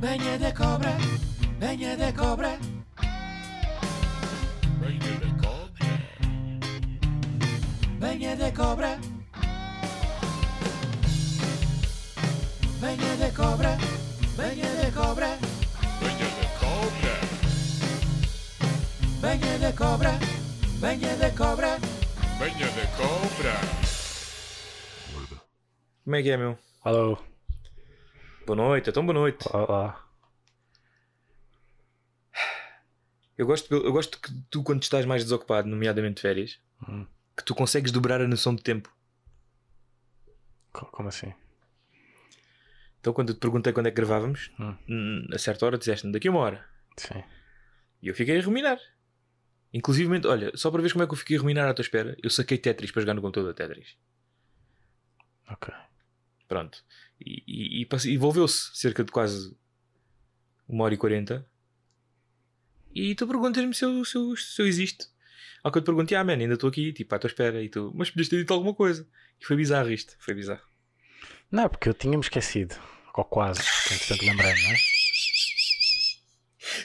Venha da cobra, venha da cobra. Venha da cobra. Venha da cobra. Venha da cobra, venha da cobra. Venha da cobra. Venha da cobra, venha da cobra. Venha da cobra. Como é que é, meu? Alô, Boa noite, então boa noite. olá. Eu gosto, eu gosto que tu, quando estás mais desocupado, nomeadamente de férias, Hum. que tu consegues dobrar a noção de tempo. Co- Como assim? Então, quando eu te perguntei quando é que gravávamos, Hum. hum, a certa hora disseste-me daqui a uma hora. Sim. E eu fiquei a ruminar. Inclusive, olha, só para ver como é que eu fiquei a ruminar à tua espera, eu saquei Tetris para jogar no computador Tetris. Ok. Pronto. E, e, e envolveu-se cerca de quase uma hora e quarenta. E tu perguntas-me se eu, se, eu, se eu existo. Ao que eu te perguntei, ah, man, ainda estou aqui, tipo, à tua espera. E tu, mas podias ter dito alguma coisa. E foi bizarro isto, foi bizarro. Não, é porque eu tinha-me esquecido. Ou quase. que Entretanto lembrei-me, não é?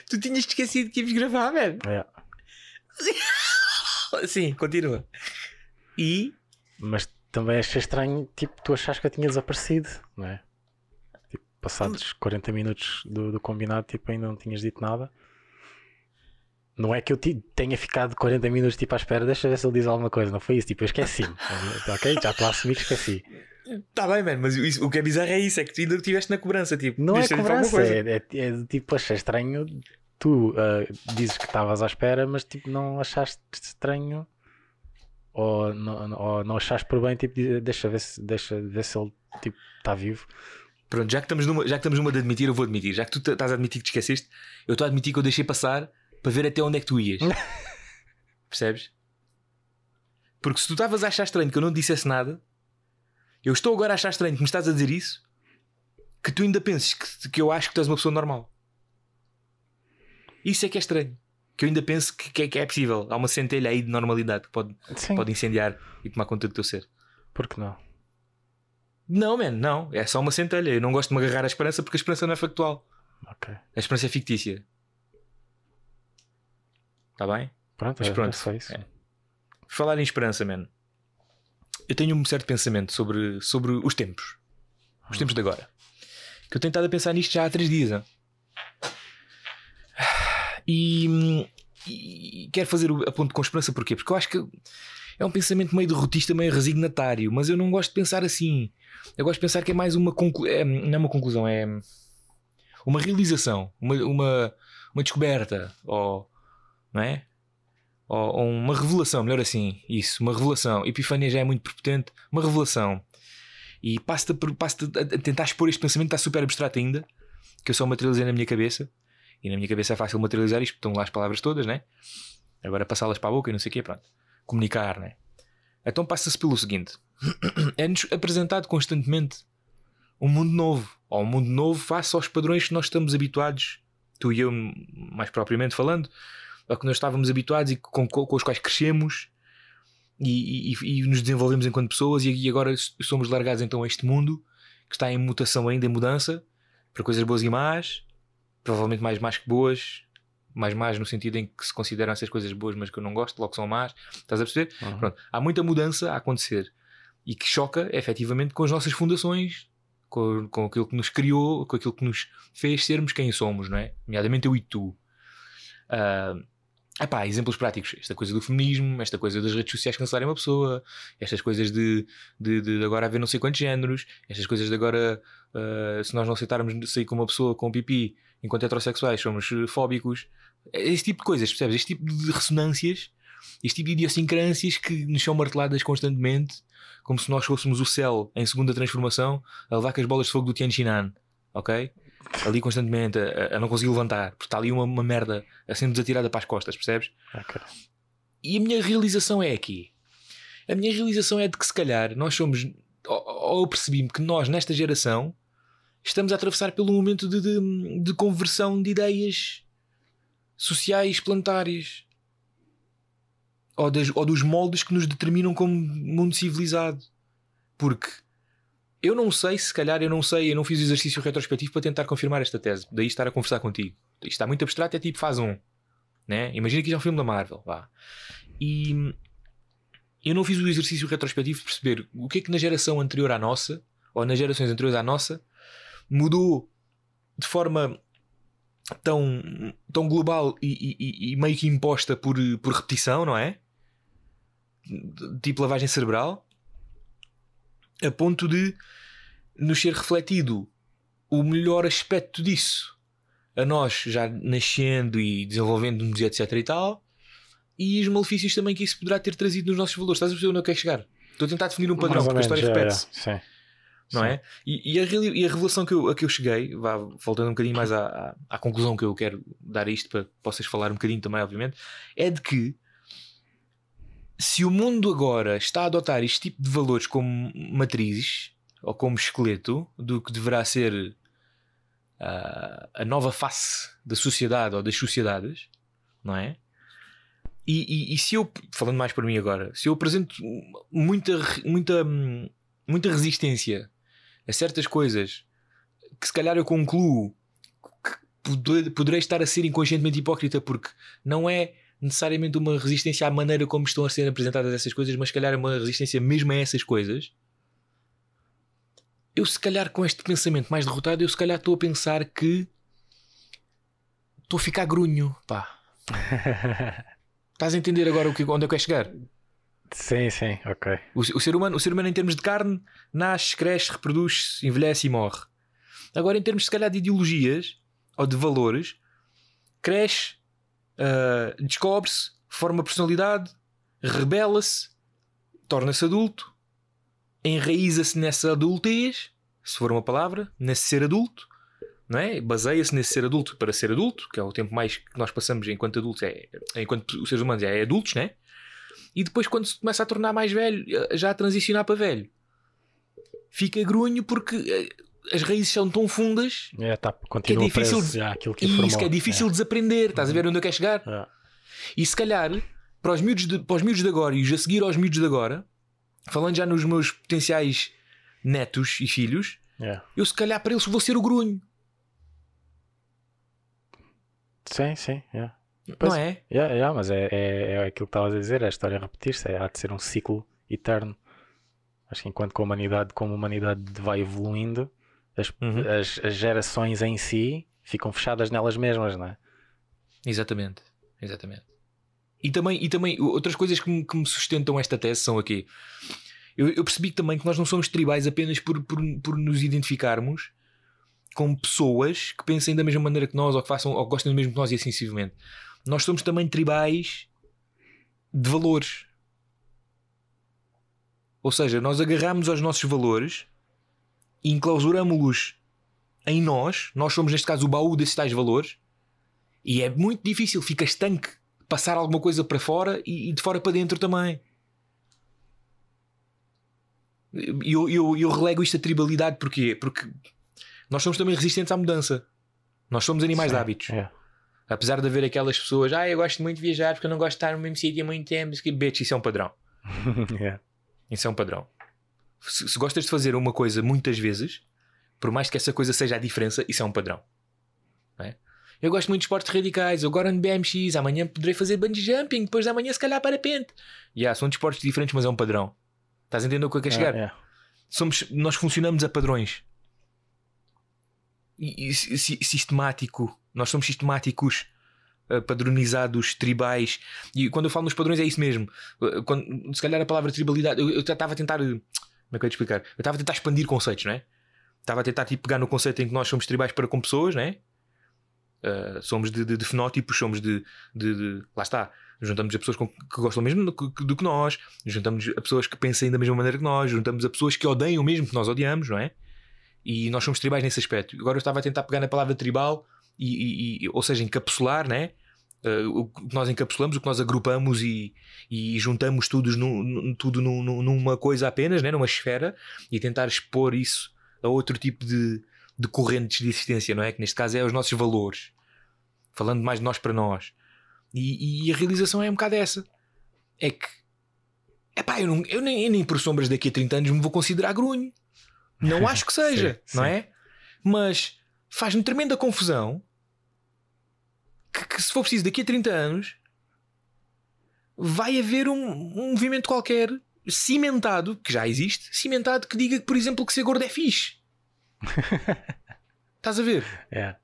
Tu tinhas esquecido que íamos gravar, man. É. Sim, continua. E Mas também achei estranho, tipo, tu achas que eu tinha desaparecido, não é? Tipo, passados 40 minutos do, do combinado, tipo, ainda não tinhas dito nada. Não é que eu tenha ficado 40 minutos tipo à espera, deixa ver se ele diz alguma coisa, não foi isso, tipo, eu esqueci-me. ok? Já estou a assumir que esqueci. Tá bem, mano, mas isso- o que é bizarro é isso, é que tu ainda estiveste na cobrança, tipo, Não é cobrança, coisa. é, é, é tipo, achei estranho. Tu ah, dizes que estavas à espera, mas tipo, não achaste estranho ou não, ou não achaste por bem, tipo, de- deixa ver se, deixa ver se ele tipo, está vivo. Pronto, já que, estamos numa, já que estamos numa de admitir, eu vou admitir. Já que tu estás a admitir que te esqueceste, eu estou a admitir que eu deixei passar para ver até onde é que tu ias. Percebes? Porque se tu estavas a achar estranho que eu não dissesse nada, eu estou agora a achar estranho que me estás a dizer isso, que tu ainda penses que, que eu acho que tu és uma pessoa normal. Isso é que é estranho. Que eu ainda penso que, que é, que é possível. Há uma centelha aí de normalidade que pode, Sim, pode incendiar e tomar conta do teu ser. por que não? Não, man, não. É só uma centelha. Eu não gosto de me agarrar à esperança porque a esperança não é factual. Ok. A esperança é fictícia. Está bem? Pronto, Mas é, pronto, é isso. é. Falar em esperança, man. Eu tenho um certo pensamento sobre, sobre os tempos. Os tempos de agora. Que eu tenho estado a pensar nisto já há três dias. hein? E, e quero fazer a ponto com esperança porquê? Porque eu acho que é um pensamento meio derrotista, meio resignatário. Mas eu não gosto de pensar assim. Eu gosto de pensar que é mais uma conclusão. É, não é uma conclusão, é uma realização. Uma, uma, uma descoberta. Ou, não é? ou, uma revelação, melhor assim, isso, uma revelação. Epifania já é muito prepotente, uma revelação. E passo-te passo-te a- a tentar expor este pensamento, está super abstrato ainda, que eu só materializei na minha cabeça. E na minha cabeça é fácil materializar isto, estão lá as palavras todas, né? Agora passá-las para a boca e não sei o quê, pronto. Comunicar, né? Então passa-se pelo seguinte: é-nos apresentado constantemente um mundo novo, ou um mundo novo face aos padrões que nós estamos habituados, tu e eu, mais propriamente falando, ao que nós estávamos habituados e com, com, os quais crescemos e, e- e nos desenvolvemos enquanto pessoas, e, e agora somos largados então a este mundo que está em mutação ainda, em mudança, para coisas boas e más, provavelmente mais más que boas, mais más no sentido em que se consideram essas coisas boas, mas que eu não gosto, logo são más, estás a perceber? Uhum. Pronto, há muita mudança a acontecer e que choca efetivamente com as nossas fundações, com, com aquilo que nos criou, com aquilo que nos fez sermos quem somos, não é? Nomeadamente eu e tu. Ah, epá, exemplos práticos, esta coisa do feminismo, esta coisa das redes sociais cancelarem uma pessoa, estas coisas de, de, de agora haver não sei quantos géneros, estas coisas de agora, ah, se nós não aceitarmos sair com uma pessoa com pipi enquanto heterossexuais somos eh, fóbicos, esse tipo de coisas, percebes? Este tipo de ressonâncias, este tipo de idiosincrâncias que nos são marteladas constantemente, como se nós fôssemos o céu em segunda transformação a levar com as bolas de fogo do Tianjinan, ok? Ali constantemente a, a não conseguir levantar, porque está ali uma, uma merda a sendo desatirada para as costas, percebes? Ok. E a minha realização é aqui. A minha realização é de que se calhar nós somos, ou, ou eu percebi-me que nós nesta geração estamos a atravessar pelo momento de, de, de conversão de ideias sociais planetárias ou, das- ou dos moldes que nos determinam como mundo civilizado. Porque Eu não sei, se calhar eu não sei, eu não fiz o exercício retrospectivo para tentar confirmar esta tese. Daí estar a conversar contigo. Isto está muito abstrato, é tipo faz um. Né? Imagina que isto é um filme da Marvel. Vá. E eu não fiz o exercício retrospectivo de perceber o que é que na geração anterior à nossa, ou nas gerações anteriores à nossa, mudou de forma tão, tão global e, e- e meio que imposta por, por repetição, não é? Tipo lavagem cerebral, a ponto de nos ser refletido o melhor aspecto disso a nós já nascendo e desenvolvendo-nos e etc e tal e os malefícios também que isso poderá ter trazido nos nossos valores. Estás a perceber onde eu quero chegar? Estou a tentar definir um padrão porque a história é, repete-se é, sim. Não Sim. é? E, e a, e a revelação que eu, a que eu cheguei, vá, voltando um bocadinho mais à, à, à conclusão que eu quero dar a isto para possas falar um bocadinho também, obviamente, é de que se o mundo agora está a adotar este tipo de valores como matrizes ou como esqueleto do que deverá ser ah, a nova face da sociedade ou das sociedades, não é? E, e- e se eu, falando mais para mim agora, se eu apresento muita, muita, hum, muita resistência a certas coisas que se calhar eu concluo que poder- poderei estar a ser inconscientemente hipócrita porque não é necessariamente uma resistência à maneira como estão a ser apresentadas essas coisas, mas se calhar é uma resistência mesmo a essas coisas. Eu se calhar com este pensamento mais derrotado, eu se calhar estou a pensar que estou a ficar grunho, pá. Estás a entender agora o que, onde eu quero chegar? Sim, sim, ok. O, o ser humano, o ser humano, em termos de carne, nasce, cresce, reproduz-se, envelhece e morre. Agora, em termos, se calhar, de ideologias ou de valores, cresce, ah, descobre-se, forma personalidade, rebela-se, torna-se adulto, enraiza-se nessa adultez, se for uma palavra, nesse ser adulto, não é? Baseia-se nesse ser adulto para ser adulto, que é o tempo mais que nós passamos enquanto adultos, é, enquanto os seres humanos é adultos, né? E depois, quando se começa a tornar mais velho, eh, já a transicionar para velho, fica grunho porque eh, as raízes são tão fundas É, tá, continua difícil preso de- já que informou. isso que é difícil de desaprender. Estás a ver onde eu quero chegar? É, é. E se calhar, para os miúdos de, para os miúdos de agora e os a seguir aos miúdos de agora, falando já nos meus potenciais netos e filhos, É. eu se calhar para eles vou ser o grunho, Sim, sim, é. Pois- não é? Yeah, yeah, mas é, é, é aquilo que estavas a dizer, é a história a repetir-se, é, há de ser um ciclo eterno. Acho que enquanto que a humanidade, como a humanidade vai evoluindo, as, Uhum. as, as gerações em si ficam fechadas nelas mesmas, não é? Exatamente, exatamente. E também, e também outras coisas que me, que me sustentam esta tese são aqui. Eu, eu percebi também que nós não somos tribais apenas por, por, por nos identificarmos com pessoas que pensem da mesma maneira que nós ou que façam ou que gostem do mesmo que nós e assim sucessivamente. Nós somos também tribais de valores. Ou seja, nós agarramos aos nossos valores e enclausuramos-los em nós. Nós somos, neste caso, o baú desses tais valores. E é muito difícil, fica estanque passar alguma coisa para fora e, e de fora para dentro também. E eu, eu, eu relego isto a tribalidade porquê? Porque nós somos também resistentes à mudança. Nós somos animais de Sim, hábitos. é. Apesar de haver aquelas pessoas, ah, eu gosto muito de viajar porque eu não gosto de estar no mesmo sítio há muito tempo. Que bitch, isso é um padrão. É. Isso é um padrão. Se, se gostas de fazer uma coisa muitas vezes, por mais que essa coisa seja a diferença, isso é um padrão. É? Eu gosto muito de esportes radicais. Eu agora ando BMX. Amanhã poderei fazer bungee jumping. Depois de amanhã, se calhar, parapente. Yeah, são desportos diferentes, mas é um padrão. Estás a entender o que eu quero chegar? É, é. somos, nós funcionamos a padrões. E, e si- si- sistemático. Nós somos sistemáticos, eh, padronizados, tribais. E quando eu falo nos padrões é isso mesmo. Eh, Quando, se calhar a palavra tribalidade, eu estava a tentar. eh, Como é que eu ia explicar? Eu estava a tentar expandir conceitos, não é? Estava a tentar tipo, pegar no conceito em que nós somos tribais para com pessoas, não é? Eh, somos de, de- de fenótipos, somos de, de- de- Lá está. Juntamos a pessoas com- que gostam mesmo do que, do que nós, juntamos a pessoas que pensem da mesma maneira que nós, juntamos a pessoas que odeiam o mesmo que nós odiamos, não é? E nós somos tribais nesse aspecto. Agora eu estava a tentar pegar na palavra tribal, e, e- ou seja, encapsular, né? Eh, o que nós encapsulamos, o que nós agrupamos e, e juntamos num- tudo num- num- numa coisa apenas, né? numa esfera, e tentar expor isso a outro tipo de, de correntes de existência, não é? Que neste caso é os nossos valores, falando mais de nós para nós. E, e a realização é um bocado essa: é que, epá, eu, não, eu, nem, eu nem por sombras daqui a 30 anos me vou considerar grunho. Não acho que seja, Sim, não sim. é? Mas faz-me tremenda confusão que, que se for preciso daqui a 30 anos vai haver um, um movimento qualquer cimentado, que já existe, cimentado que diga, por exemplo, que ser gordo é fixe. Estás a ver? É.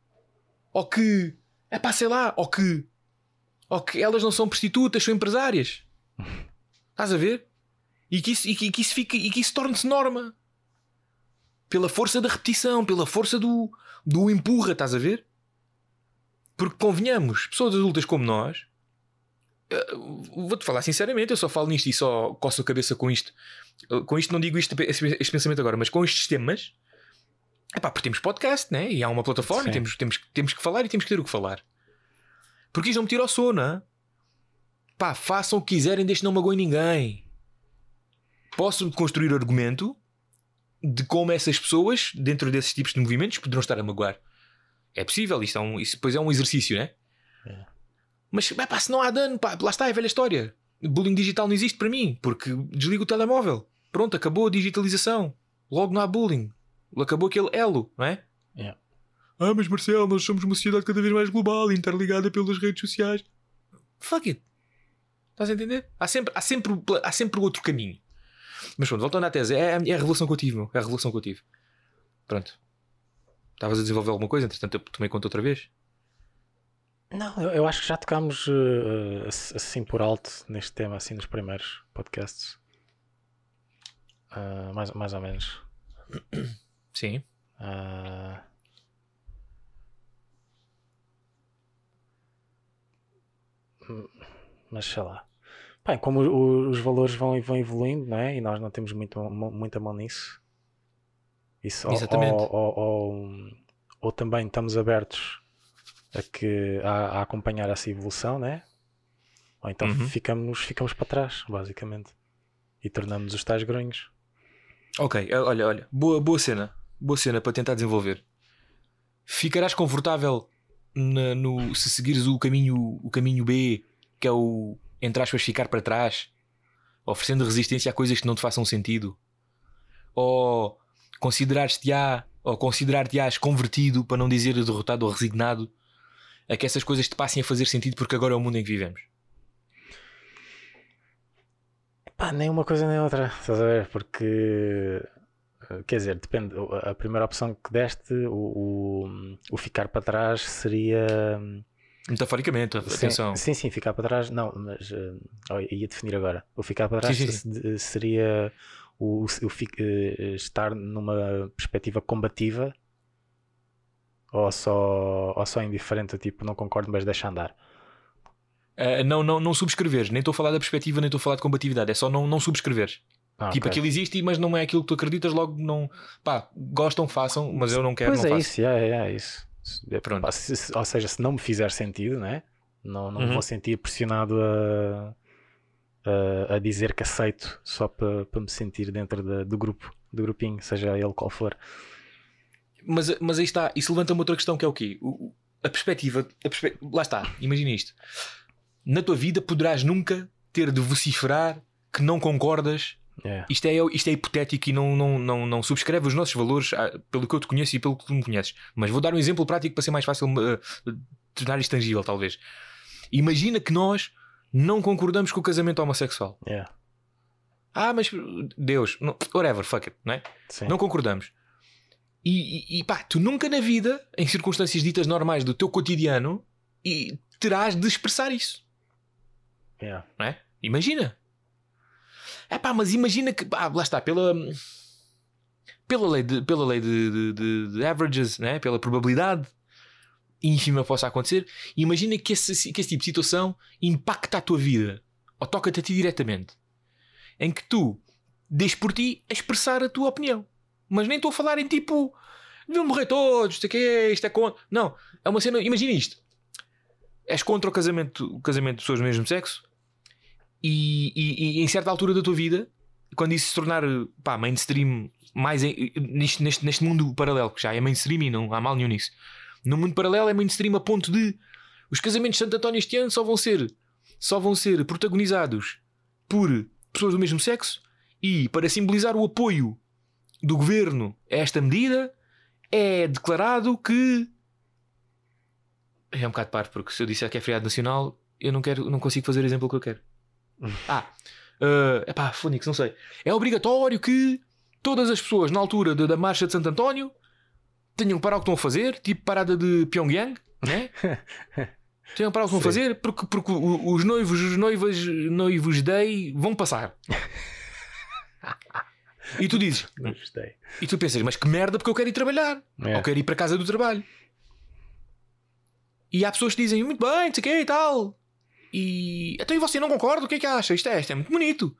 Ou que é pá, sei lá, ou que ou que elas não são prostitutas, são empresárias. Estás a ver? E que isso, e que, e que isso fique e que isso torne-se norma pela força da repetição, pela força do, do empurra, estás a ver? Porque convenhamos, pessoas adultas como nós, eh, vou-te falar sinceramente, eu só falo nisto e só coço a cabeça com isto. Eh, Com isto não digo isto, este, pensamento agora, mas com estes temas, epá, porque temos podcast, né? E há uma plataforma Sim. e temos, temos, temos que falar e temos que ter o que falar. Porque isto não me tira ao sono, hã? pá, façam o que quiserem, desde que não magoem ninguém. Posso construir argumento de como essas pessoas, dentro desses tipos de movimentos, poderão estar a magoar. É possível, isto, é um, isso depois é um exercício, né? É. Mas pá, se não há dano, pá, lá está, é a velha história. Bullying digital não existe para mim, porque desligo o telemóvel. Pronto, acabou a digitalização. Logo não há bullying. Acabou aquele elo, não é? Yeah. Ah, mas Marcelo, nós somos uma sociedade cada vez mais global, interligada pelas redes sociais. Fuck it. Estás a entender? Há sempre, há sempre, há sempre outro caminho. Mas pronto, voltando à tese, é, é a revelação que eu tive, meu. É a revelação que eu tive. Pronto. Estavas a desenvolver alguma coisa, entretanto eu tomei conta outra vez. Não, eu, eu acho que já tocámos ass- assim por alto neste tema, assim nos primeiros podcasts. Ah, mais, mais ou menos. Sim. Hum, mas sei lá. Bem, como os valores vão, vão evoluindo, não é? E nós não temos muito, mu- muita mão nisso. Isso, ou- Exatamente. Ou, ou, ou, ou também estamos abertos a, que, a, a acompanhar essa evolução, né? Ou então Uhum. ficamos, ficamos para trás, basicamente. E tornamos os tais grunhos. Ok, eh, olha, olha. Boa, boa cena. Boa cena para tentar desenvolver. Ficarás confortável na- no, se seguires o caminho, o caminho B, que é o, entre aspas, ficar para trás, oferecendo resistência a coisas que não te façam sentido? Ou considerar-te-á, ou considerar-te-ás convertido, para não dizer derrotado ou resignado, a que essas coisas te passem a fazer sentido porque agora é o mundo em que vivemos? Pá, nem uma coisa nem outra, estás a ver? Porque eh, quer dizer, depende. A primeira opção que deste, o, o, o ficar para trás seria. Metaforicamente, atenção. Sim, sim, ficar para trás. Não, mas oh, ia definir agora. O ficar para trás Sim, sim, se- seria o, o fi- eh, estar numa perspectiva combativa ou só, ou só indiferente, tipo, não concordo, mas deixa andar. Uh, não, não, não subscreveres, nem estou a falar da perspectiva, nem estou a falar de combatividade, é só não, não subscreveres. Ah, tipo, ok. aquilo existe, mas não é aquilo que tu acreditas, logo não. Pá, gostam, façam, mas eu não quero, Pois não é faço. isso, é, é isso. É, Pronto. se- ou seja, se não me fizer sentido, né? não, não Uhum. vou sentir pressionado a, a, a dizer que aceito só para para me sentir dentro da- do grupo, do grupinho, seja ele qual for. Mas, mas aí está, isso levanta-me outra questão que é o quê? O- a perspectiva, a perspe- lá está, imagina isto. Na tua vida poderás nunca ter de vociferar que não concordas. É. Isto é, isto é hipotético e não, não, não, não subscreve os nossos valores ah, pelo que eu te conheço e pelo que tu me conheces. Mas vou dar um exemplo prático para ser mais fácil ah, tornar isto tangível, talvez. Imagina que nós não concordamos com o casamento homossexual. É. Ah, mas Deus, não, whatever, fuck it, não é? Sim. Não concordamos. E, e, e pá, tu nunca na vida, em circunstâncias ditas normais do teu cotidiano, e terás de expressar isso, É. não é? Imagina. É pá, mas imagina que, lá está, pela, pela lei de, pela lei de, de- de averages, né? pela probabilidade ínfima possa acontecer, imagina que esse, que esse tipo de situação impacta a tua vida, ou toca-te a ti diretamente, em que tu deixes por ti a expressar a tua opinião. Mas nem estou a falar em tipo, deviam morrer todos, isto é que é, isto é contra. Não, é uma cena, imagina isto. És contra o casamento, o casamento de pessoas do mesmo sexo e, e- e em certa altura da tua vida, quando isso se tornar pá, mainstream, mais em- neste, neste, neste mundo paralelo, que já é mainstream e não há mal nenhum nisso. No mundo paralelo é mainstream a ponto de os casamentos de Santo António este ano só vão ser só vão ser protagonizados por pessoas do mesmo sexo e para simbolizar o apoio do governo a esta medida, é declarado que. É um bocado parvo, porque se eu disser que é feriado nacional, eu não, quero, não consigo fazer o exemplo que eu quero. Ah, é epá, Fónix, não sei. É obrigatório que todas as pessoas na altura da, da Marcha de Santo António tenham que parar o que estão a fazer, tipo parada de Pyongyang, né? tenham que parar o que estão a fazer, porque, porque os noivos, os noivas, noivos dei vão passar. E tu dizes, Não gostei. e tu pensas, mas que merda, porque eu quero ir trabalhar. É. Ou quero ir para casa do trabalho. E há pessoas que dizem, muito bem, não sei o que e tal. E então e você não concorda? O que é que acha? Isto é, isto é muito bonito.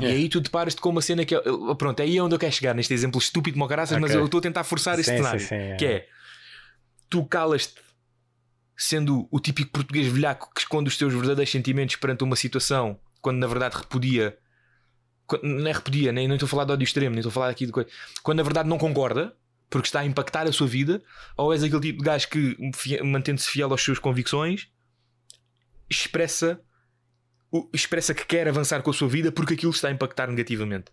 E É. aí tu deparas-te com uma cena que é. Pronto, é aí onde eu quero chegar, neste exemplo estúpido como caraças, mas Ok. eu estou a tentar forçar este cenário. sim, sim, é. Que é tu calas-te sendo o típico português velhaco que esconde os teus verdadeiros sentimentos perante uma situação quando na verdade repudia. Não é repudia, nem, nem estou a falar de ódio extremo, nem estou a falar aqui de coisa. Quando na verdade não concorda, porque está a impactar a sua vida, ou és aquele tipo de gajo que, mantendo-se fiel às suas convicções, expressa, o- expressa que quer avançar com a sua vida porque aquilo está a impactar negativamente.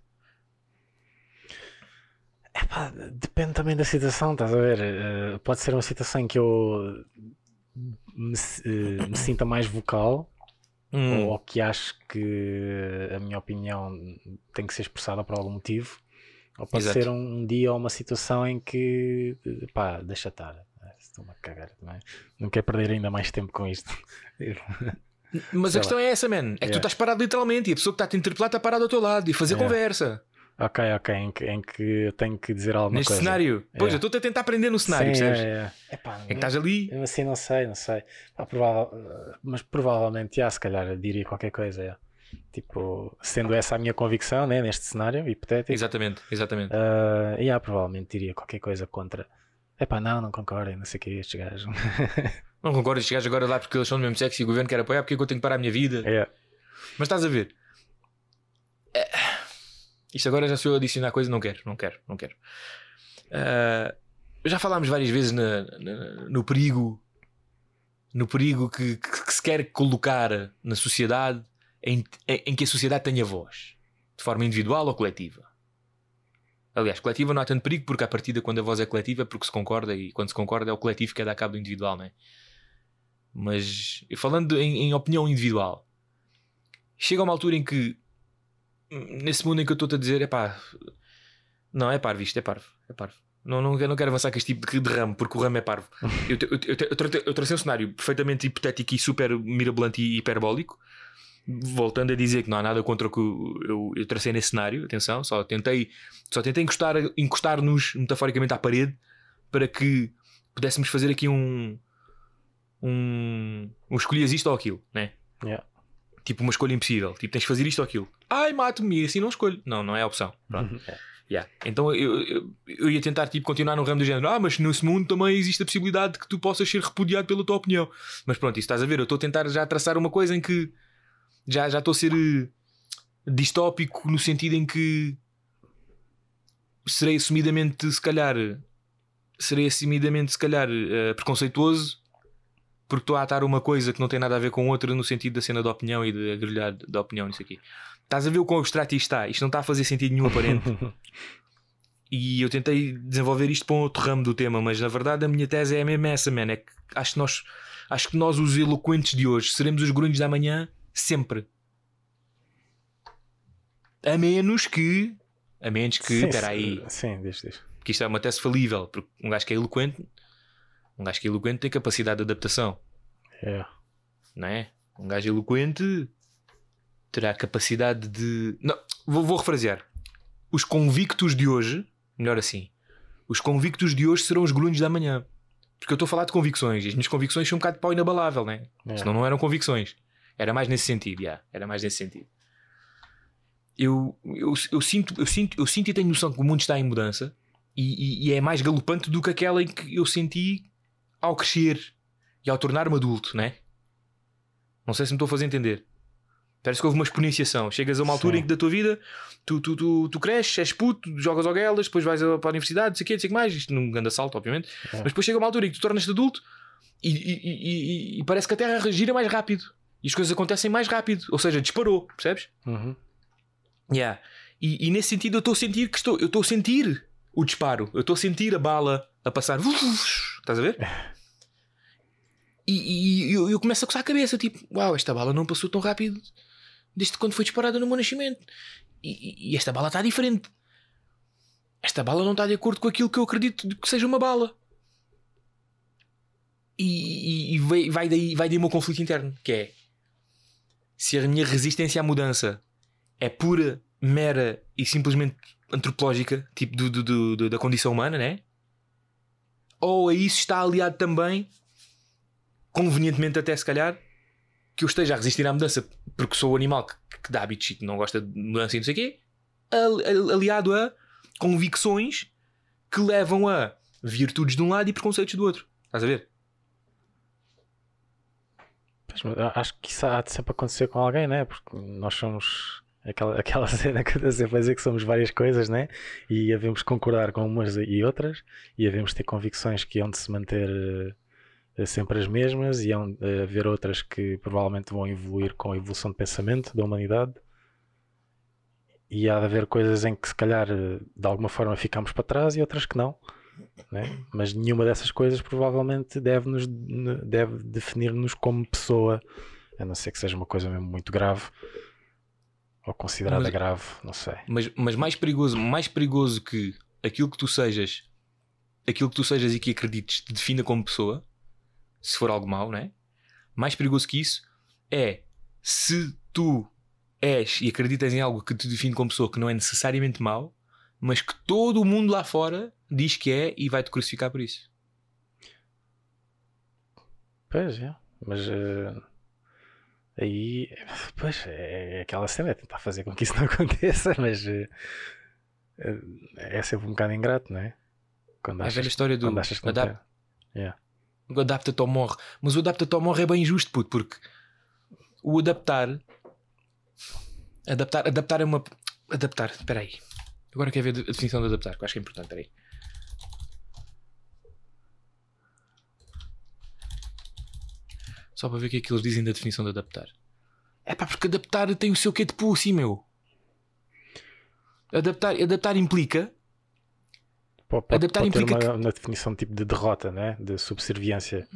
Epá, depende também da situação, estás a ver? Eh, pode ser uma situação em que eu me, eh, me sinta mais vocal Hum, ou que acho que a minha opinião tem que ser expressada por algum motivo. Ou pode Exato. ser um, um dia ou uma situação em que eh, pá, deixa estar. Eh, Estou-me a cagar também. Não quero perder ainda mais tempo com isto. Mas sei a questão é essa, man. É que tu Yeah. estás parado literalmente e a pessoa que está a te interpelar está parada ao teu lado e fazer Yeah. conversa. ok, ok, em que, em que eu tenho que dizer alguma Neste coisa. cenário. Pois, Yeah. eu estou a tentar aprender no cenário, Sim, percebes? é, é. Epá, É que estás ali. Eu assim não sei, não sei. Pá, provável- mas provavelmente, já, se calhar diria qualquer coisa. já. Tipo, sendo essa a minha convicção, né, neste cenário hipotético, Exatamente, exatamente. ah, já, provavelmente diria qualquer coisa contra. Epá, não, não concordem, não sei o que, estes gajos. Não concordo, estes gajos agora lá porque eles são do mesmo sexo e o governo quer apoiar porque é eu tenho que parar a minha vida. é, Mas estás a ver? É, Isto agora já sou eu a adicionar coisa, não quero, não quero, não quero. Ah, já falámos várias vezes na- na- no perigo, no perigo que, que- que se quer colocar na sociedade em, em- em que a sociedade tenha voz, de forma individual ou coletiva. Aliás, coletiva não há tanto perigo porque, à partida, quando a voz é coletiva, é porque se concorda e quando se concorda é o coletivo que é dar cabo do individual, não é? Mas falando em, em opinião individual, chega a uma altura em que nesse mundo em que eu estou-te a dizer é pá, não é parvo isto, é parvo, é parvo. Não, não, quero- não quero avançar com este tipo de, ramo, porque o ramo é parvo. Eu, eu, eu, eu tracei um cenário perfeitamente hipotético e super mirabolante e hiperbólico. Voltando a dizer que não há nada contra o que eu, eu, eu tracei nesse cenário, atenção, só tentei, só tentei encostar, encostar-nos metaforicamente à parede para que pudéssemos fazer aqui um. um, um escolhias isto ou aquilo, né? yeah. Tipo uma escolha impossível. Tipo, tens de fazer isto ou aquilo. Ai, mato-me e assim não escolho. Não, não é a opção. Pronto. É. Yeah. Então eu, eu, eu ia tentar tipo, continuar no ramo do género. Ah, mas nesse mundo também existe a possibilidade de que tu possas ser repudiado pela tua opinião. Mas pronto, isso estás a ver. Eu estou a tentar já traçar uma coisa em que já já estou a ser eh, distópico no sentido em que serei assumidamente, se calhar, serei assumidamente, se calhar, eh, preconceituoso porque estou a atar uma coisa que não tem nada a ver com outra no sentido da cena da opinião e de agrilhar da opinião nisso aqui. Estás a ver o quão abstrato isto está? Isto não está a fazer sentido nenhum aparente. e eu tentei desenvolver isto para um outro ramo do tema, mas na verdade a minha tese é mesmo essa, man. É que acho que nós, acho que nós, os eloquentes de hoje, seremos os grunhos da manhã sempre. A menos que. A menos que. Sim, Espera aí. Sim, diz, diz. Porque isto é uma tese falível. Porque um gajo que é eloquente. Um gajo que é eloquente tem capacidade de adaptação. É. não é? Um gajo eloquente terá capacidade de. Não, vou, vou refrasear. Os convictos de hoje, melhor assim, os convictos de hoje serão os grunhos da manhã. Porque eu estou a falar de convicções e as minhas convicções são um bocado de pau inabalável, né? É. Senão não eram convicções. Era mais nesse sentido, já. Era mais nesse sentido. Eu, eu, eu, sinto, eu, sinto, eu sinto e tenho noção que o mundo está em mudança e, e- e é mais galopante do que aquela em que eu senti ao crescer e ao tornar-me adulto, né? Não sei se me estou a fazer entender. Parece que houve uma exponenciação. Chegas a uma altura Sim. em que da tua vida tu, tu, tu, tu cresces, és puto, jogas ao guelas, depois vais para a universidade, não sei o quê, não sei o que mais. Isto num grande assalto, obviamente. É. Mas depois chega uma altura em que tu tornas-te adulto e, e- e- e- e parece que a Terra gira mais rápido. E as coisas acontecem mais rápido. Ou seja, disparou, percebes? Uhum. Yeah. E, e nesse sentido eu estou a sentir que estou, eu estou a sentir o disparo, eu estou a sentir a bala a passar. Estás a ver? E, e eu, eu começo a coçar a cabeça, tipo, uau, esta bala não passou tão rápido desde quando foi disparada no meu nascimento. E, e- esta bala está diferente. Esta bala não está de acordo com aquilo que eu acredito que seja uma bala. E, e- e vai, vai daí, vai daí o meu conflito interno, que é se a minha resistência à mudança é pura, mera e simplesmente antropológica, tipo do, do- do- da condição humana, né? Ou a isso está aliado também, convenientemente até se calhar, que eu esteja a resistir à mudança porque sou o animal que, que dá hábitos e que não gosta de mudança e não sei o quê, ali- ali- aliado a convicções que levam a virtudes de um lado e preconceitos do outro. Estás a ver? Acho que isso há de sempre acontecer com alguém, né? Porque nós somos aquela, aquela cena que eu sempre a dizer que somos várias coisas, né? E havemos concordar com umas e outras, e havemos ter convicções que hão de se manter eh, sempre as mesmas, e de haver outras que provavelmente vão evoluir com a evolução de pensamento da humanidade. E há de haver coisas em que se calhar eh, de alguma forma ficamos para trás e outras que não. Né? Mas nenhuma dessas coisas provavelmente deve, nos, deve definir-nos como pessoa, a não ser que seja uma coisa mesmo muito grave ou considerada Mas- grave, não sei. Mas, mas mais perigoso, mais perigoso que aquilo que tu sejas, aquilo que tu sejas e que acredites te defina como pessoa, se for algo mau, né? Mais perigoso que isso é se tu és e acreditas em algo que te define como pessoa que não é necessariamente mau, mas que todo o mundo lá fora diz que é e vai te crucificar por isso. Pois é, mas eh, aí, pois é aquela cena, é tentar fazer com que isso não aconteça, mas eh, é sempre um bocado ingrato, não é? Quando É a velha achas, história do achas adap- Yeah. adapta-te ou morre. Mas o adapta-te ou morre é bem injusto, puto, porque o adaptar. Adaptar, adaptar é uma. Adaptar, espera aí. Agora quero ver a definição de adaptar, que eu acho que é importante. Espera aí. Só para ver o que é que eles dizem da definição de adaptar. É pá, porque adaptar tem o seu quê de pussy, meu. Adaptar, adaptar implica Pode, pode- Adaptar pode ter implica uma, uma definição tipo de derrota, né? de subserviência.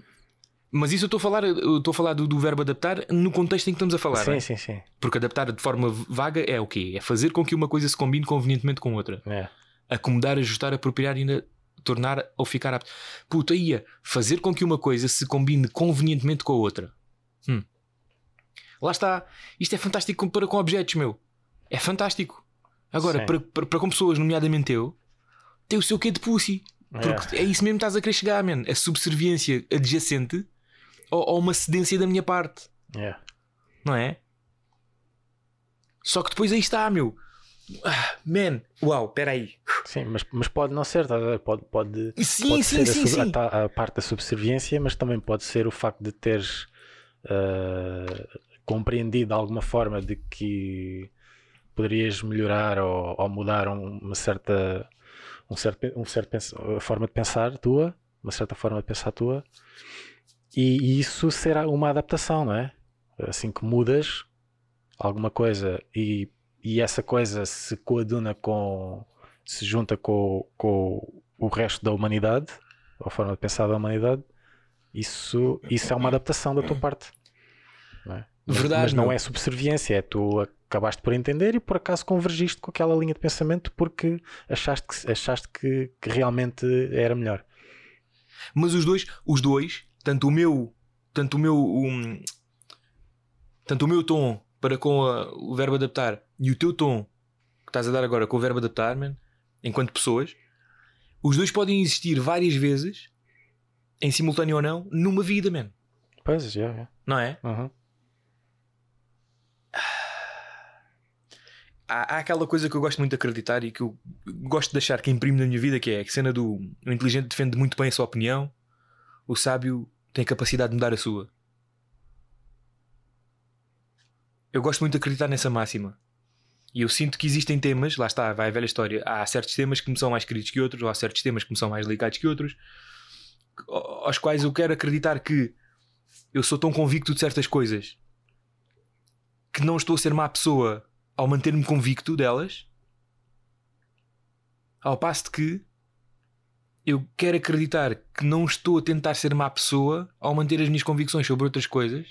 Mas isso eu estou a falar, eu estou a falar do, do verbo adaptar no contexto em que estamos a falar. sim, é? sim, sim. Porque adaptar de forma vaga é o quê? É fazer com que uma coisa se combine convenientemente com outra. É. Acomodar, ajustar, apropriar e ainda tornar ou ficar apto. Puta, ia fazer com que uma coisa se combine convenientemente com a outra. Hum. Lá está. Isto é fantástico para com objetos, meu. É fantástico. Agora, para, para, para com pessoas, nomeadamente eu, tem o seu quê de pussy. Porque é. isso mesmo que estás a querer chegar, man. A subserviência adjacente ou, ou uma cedência da minha parte. É. Não é? Só que depois aí está, meu. Man, uau, peraí. Sim, mas, mas pode não ser, a ver? pode, pode, Sim, pode sim, ser a sim, sub- a ta- a, parte da subserviência, mas também pode ser o facto de teres ah, compreendido de alguma forma de que poderias melhorar ou, ou mudar um- uma certa, um certo, um certo forma de pensar tua, uma certa forma de pensar tua, e, e isso será uma adaptação, não é? Assim que mudas alguma coisa e, e essa coisa se coaduna com se junta com, com o resto da humanidade, a forma de pensar da humanidade, isso, isso é uma adaptação da tua parte. Não é? Verdade, mas não meu. é subserviência, é tu acabaste por entender e por acaso convergiste com aquela linha de pensamento porque achaste que, achaste que, que realmente era melhor. Mas os dois, os dois, tanto o meu, tanto o meu, um, tanto o meu tom para com a- o verbo adaptar e o teu tom que estás a dar agora com o verbo adaptar, man, enquanto pessoas, os dois podem existir várias vezes, em simultâneo ou não, numa vida, man. Pois, já, já. Não é? Uhum. há, há aquela coisa que eu gosto muito de acreditar e que eu gosto de achar que imprime na minha vida, que é a cena do o inteligente defende muito bem a sua opinião, o sábio tem a capacidade de mudar a sua. Eu gosto muito de acreditar nessa máxima. E eu sinto que existem temas, lá está, vai a velha história. Há certos temas que me são mais queridos que outros, ou há certos temas que me são mais delicados que outros, aos quais eu quero acreditar que eu sou tão convicto de certas coisas que não estou a ser má pessoa ao manter-me convicto delas, Ao passo de que eu quero acreditar que não estou a tentar ser má pessoa ao manter as minhas convicções sobre outras coisas,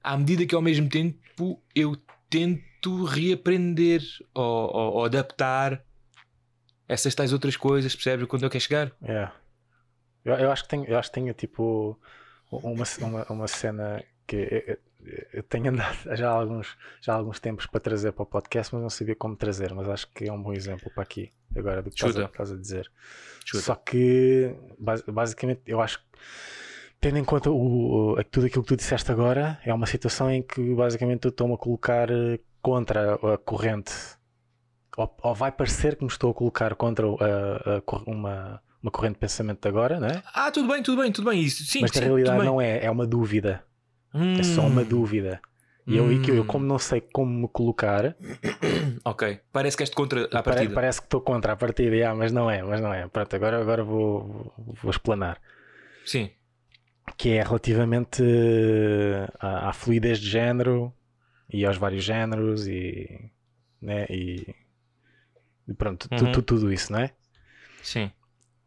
à medida que ao mesmo tempo eu tento reaprender ou, ou- ou adaptar essas tais outras coisas, percebes quando eu quero chegar? É. Eu, eu acho que tenho, eu acho que tenho tipo uma, uma, uma cena que eu, eu- tenho andado já há, alguns, já há alguns tempos para trazer para o podcast, mas não sabia como trazer. Mas acho que é um bom exemplo para aqui, agora do que estás a, estás a dizer. Chuta. Só que bas- basicamente eu acho que tendo em conta o, o- tudo aquilo que tu disseste agora, é uma situação em que basicamente eu estou-me a colocar eh, contra a corrente. Ou, ou vai parecer que me estou a colocar contra a- a uma, uma corrente de pensamento de agora, não é? Ah, tudo bem, tudo bem, tudo bem. Isso, sim, Mas na realidade não é, é uma dúvida. É só uma Hum, dúvida. E eu, que eu, eu Hum. como não sei como me colocar, Ok, parece que és contra pare- partida. parece que estou contra a partida, yeah, mas não é, mas não é. Pronto, agora, agora vou, vou explanar. Sim, que é relativamente eh, à, à fluidez de género e aos vários géneros e, né, e, pronto, tu- Uhum. tu- tudo isso, não é? sim.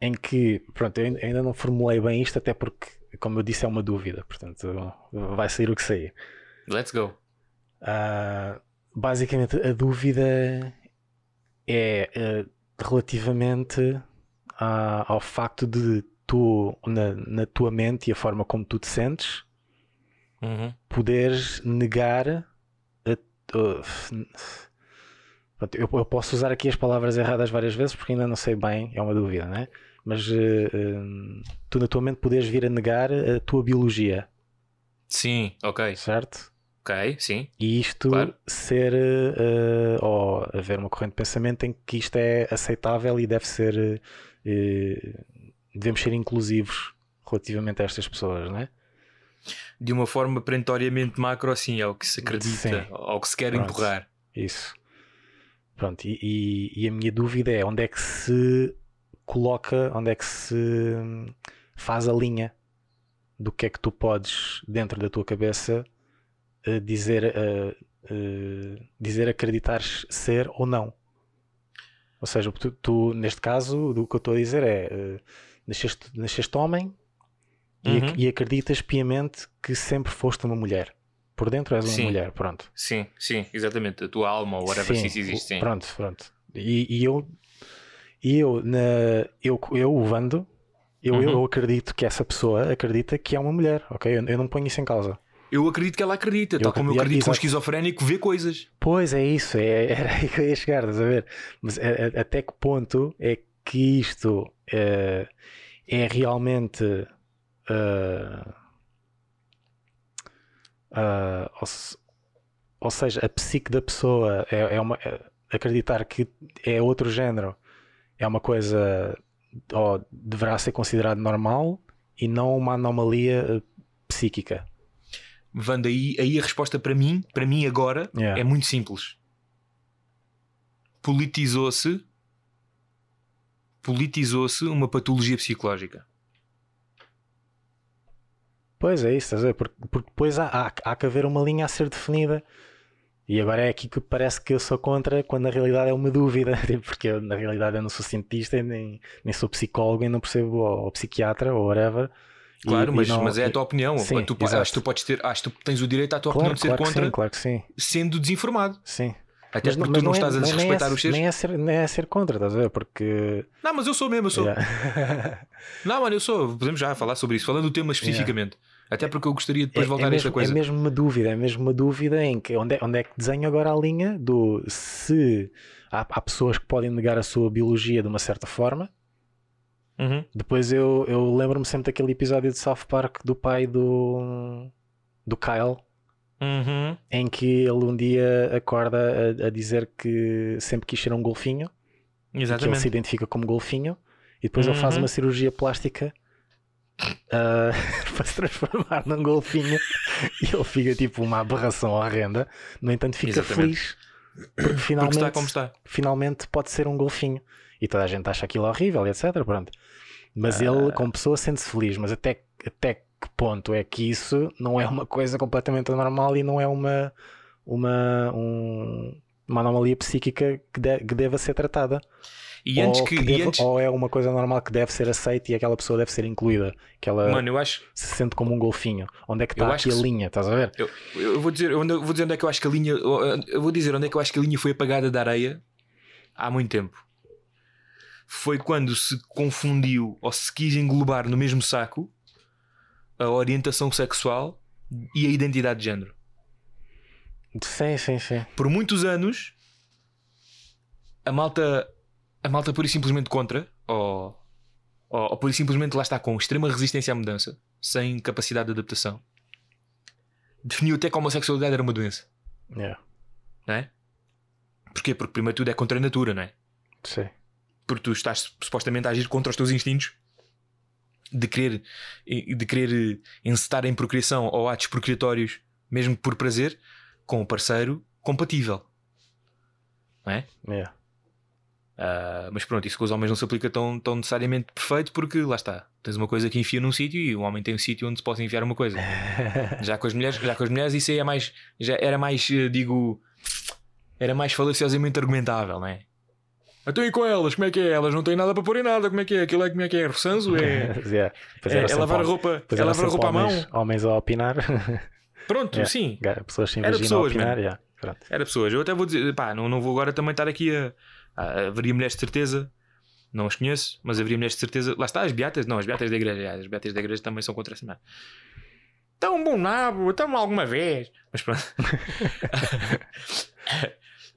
Em que, pronto, eu ainda não formulei bem isto, até porque, como eu disse, é uma dúvida, portanto, vai sair o que sair. Let's go. Ah, basicamente, a dúvida é eh, relativamente a- ao facto de tu, na, na tua mente e a forma como tu te sentes, Uhum. poderes negar uh, eu, eu posso usar aqui as palavras erradas várias vezes porque ainda não sei bem, é uma dúvida, não é? Mas eh, eh, tu na tua mente poderes vir a negar a tua biologia, Sim, ok. certo? Ok, sim. E isto Claro. ser eh, ou haver uma corrente de pensamento em que isto é aceitável e deve ser eh, devemos ser inclusivos relativamente a estas pessoas, não é? De uma forma perentoriamente macro, sim, é o que se acredita, Sim. ao que se quer Pronto. empurrar. Isso. Pronto, e, e- e a minha dúvida é onde é que se coloca, onde é que se hum, faz a linha do que é que tu podes, dentro da tua cabeça, eh, dizer, eh, eh, dizer acreditares ser ou não. Ou seja, tu, tu, neste caso, do que eu estou a dizer é eh, nasceste, nasceste homem Uhum. e acreditas piamente que sempre foste uma mulher. Por dentro és uma Sim. mulher, pronto. Sim, sim, exatamente. A tua alma, ou whatever, se isso existe, sim. Pronto, pronto. E, e eu, e eu, na, eu, eu, o Vando, eu, Uhum. eu acredito que essa pessoa acredita que é uma mulher, ok? Eu, eu não ponho isso em causa. Eu acredito que ela acredita, tal como eu acredito- que um esquizofrénico vê coisas. Pois é isso, é, era aí que eu ia chegar, estás a ver? Mas a- a- até que ponto é que isto eh, é realmente. Ah, ou, se- ou seja, a psique da pessoa é, é uma. é- acreditar que é outro género é uma coisa. ou deverá ser considerado normal e não uma anomalia eh, psíquica. Wanda, aí, aí a resposta para mim, para mim agora, Yeah. é muito simples. Politizou-se politizou-se uma patologia psicológica. Pois é isso, estás a ver? Porque, porque depois há, há, há que haver uma linha a ser definida. E agora é aqui que parece que eu sou contra, quando na realidade é uma dúvida. Tipo, Porque eu, na realidade eu não sou cientista, nem, nem sou psicólogo, e não percebo, ou, ou psiquiatra, ou whatever. E- Claro, e mas, não- mas é a e- tua opinião. Sim, tu, acho que tu podes ter, acho que tu tens o direito à tua Claro, opinião de ser claro que contra, sim, claro que sim. sendo desinformado. sim. Até Mas porque mas tu não, é- estás a mas nem desrespeitar é, os seres. Nem é, ser, nem é ser contra, estás a ver? Porque. Não, mas eu sou mesmo, eu sou. Yeah. Não, mano, eu sou. Podemos já falar sobre isso, falando do tema especificamente. Até porque eu gostaria depois de voltar a mesmo, esta coisa. É mesmo uma dúvida, é mesmo uma dúvida em que onde é, onde é que desenho agora a linha do se há, há pessoas que podem negar a sua biologia de uma certa forma. Uhum. Depois eu, eu lembro-me sempre daquele episódio de South Park do pai do, do Kyle, Uhum. em que ele um dia acorda a, a dizer que sempre quis ser um golfinho, que ele se Exatamente. identifica como golfinho, e depois ele faz Uhum. uma cirurgia plástica ah, para se transformar num golfinho e ele fica tipo uma aberração horrenda. No entanto, fica Exatamente. feliz porque Porque finalmente, está como está. finalmente pode ser um golfinho e toda a gente acha aquilo horrível, etc. Pronto. Mas Ah. ele, como pessoa, sente-se feliz. Mas até, até que ponto é que isso não é uma coisa completamente anormal e não é uma, uma, um- uma anomalia psíquica que, de- que deva ser tratada? E antes ou, que. que deve- antes, ou é uma coisa normal que deve ser aceita e aquela pessoa deve ser incluída. Que ela mano, eu acho. se sente como um golfinho. Onde é que está aqui a que se- linha? Estás a ver? Eu, eu vou dizer, eu vou dizer onde é que eu acho que a linha. Eu vou dizer onde é que eu acho que a linha foi apagada da areia há muito tempo. Foi quando se confundiu ou se quis englobar no mesmo saco a orientação sexual e a identidade de género. Sim, sim, sim. Por muitos anos a malta, a malta pura e simplesmente contra, ou, ou, ou pura e simplesmente lá está com extrema resistência à mudança, sem capacidade de adaptação, definiu até que a homossexualidade era uma doença. Yeah. não é? Porquê? Porque primeiro tudo é contra a natura, não é? Sim. Porque tu estás supostamente a agir contra os teus instintos de querer, de querer encetar em procriação ou atos procriatórios, mesmo por prazer, com o parceiro compatível. Não é? Yeah. Ah, mas pronto, isso com os homens não se aplica tão, tão necessariamente perfeito porque lá está. Tens uma coisa que enfia num sítio e o homem tem um sítio onde se pode enfiar uma coisa. Já com as mulheres, já com as mulheres isso aí é mais, já era mais, eh, digo, era mais falaciosamente argumentável, não é? Então e com elas, como é que é? Elas não têm nada para pôr em nada, como é que é? Aquilo é como é que é? Ressanzo é, yeah. É, é sempre lavar a roupa, é lavar a roupa à mão. homens, a opinar. Pronto, Yeah. sim, Pessoas se Era imaginam a pessoas, opinar. yeah. Era pessoas. Eu até vou dizer, pá, não, não vou agora também estar aqui a, a- haveria mulheres de certeza, não as conheço, mas haveria mulheres de certeza, lá está, as beatas, não, as beatas da igreja, as beatas da igreja também são contra essa merda. Tão bom nabo, tão alguma vez. Mas pronto.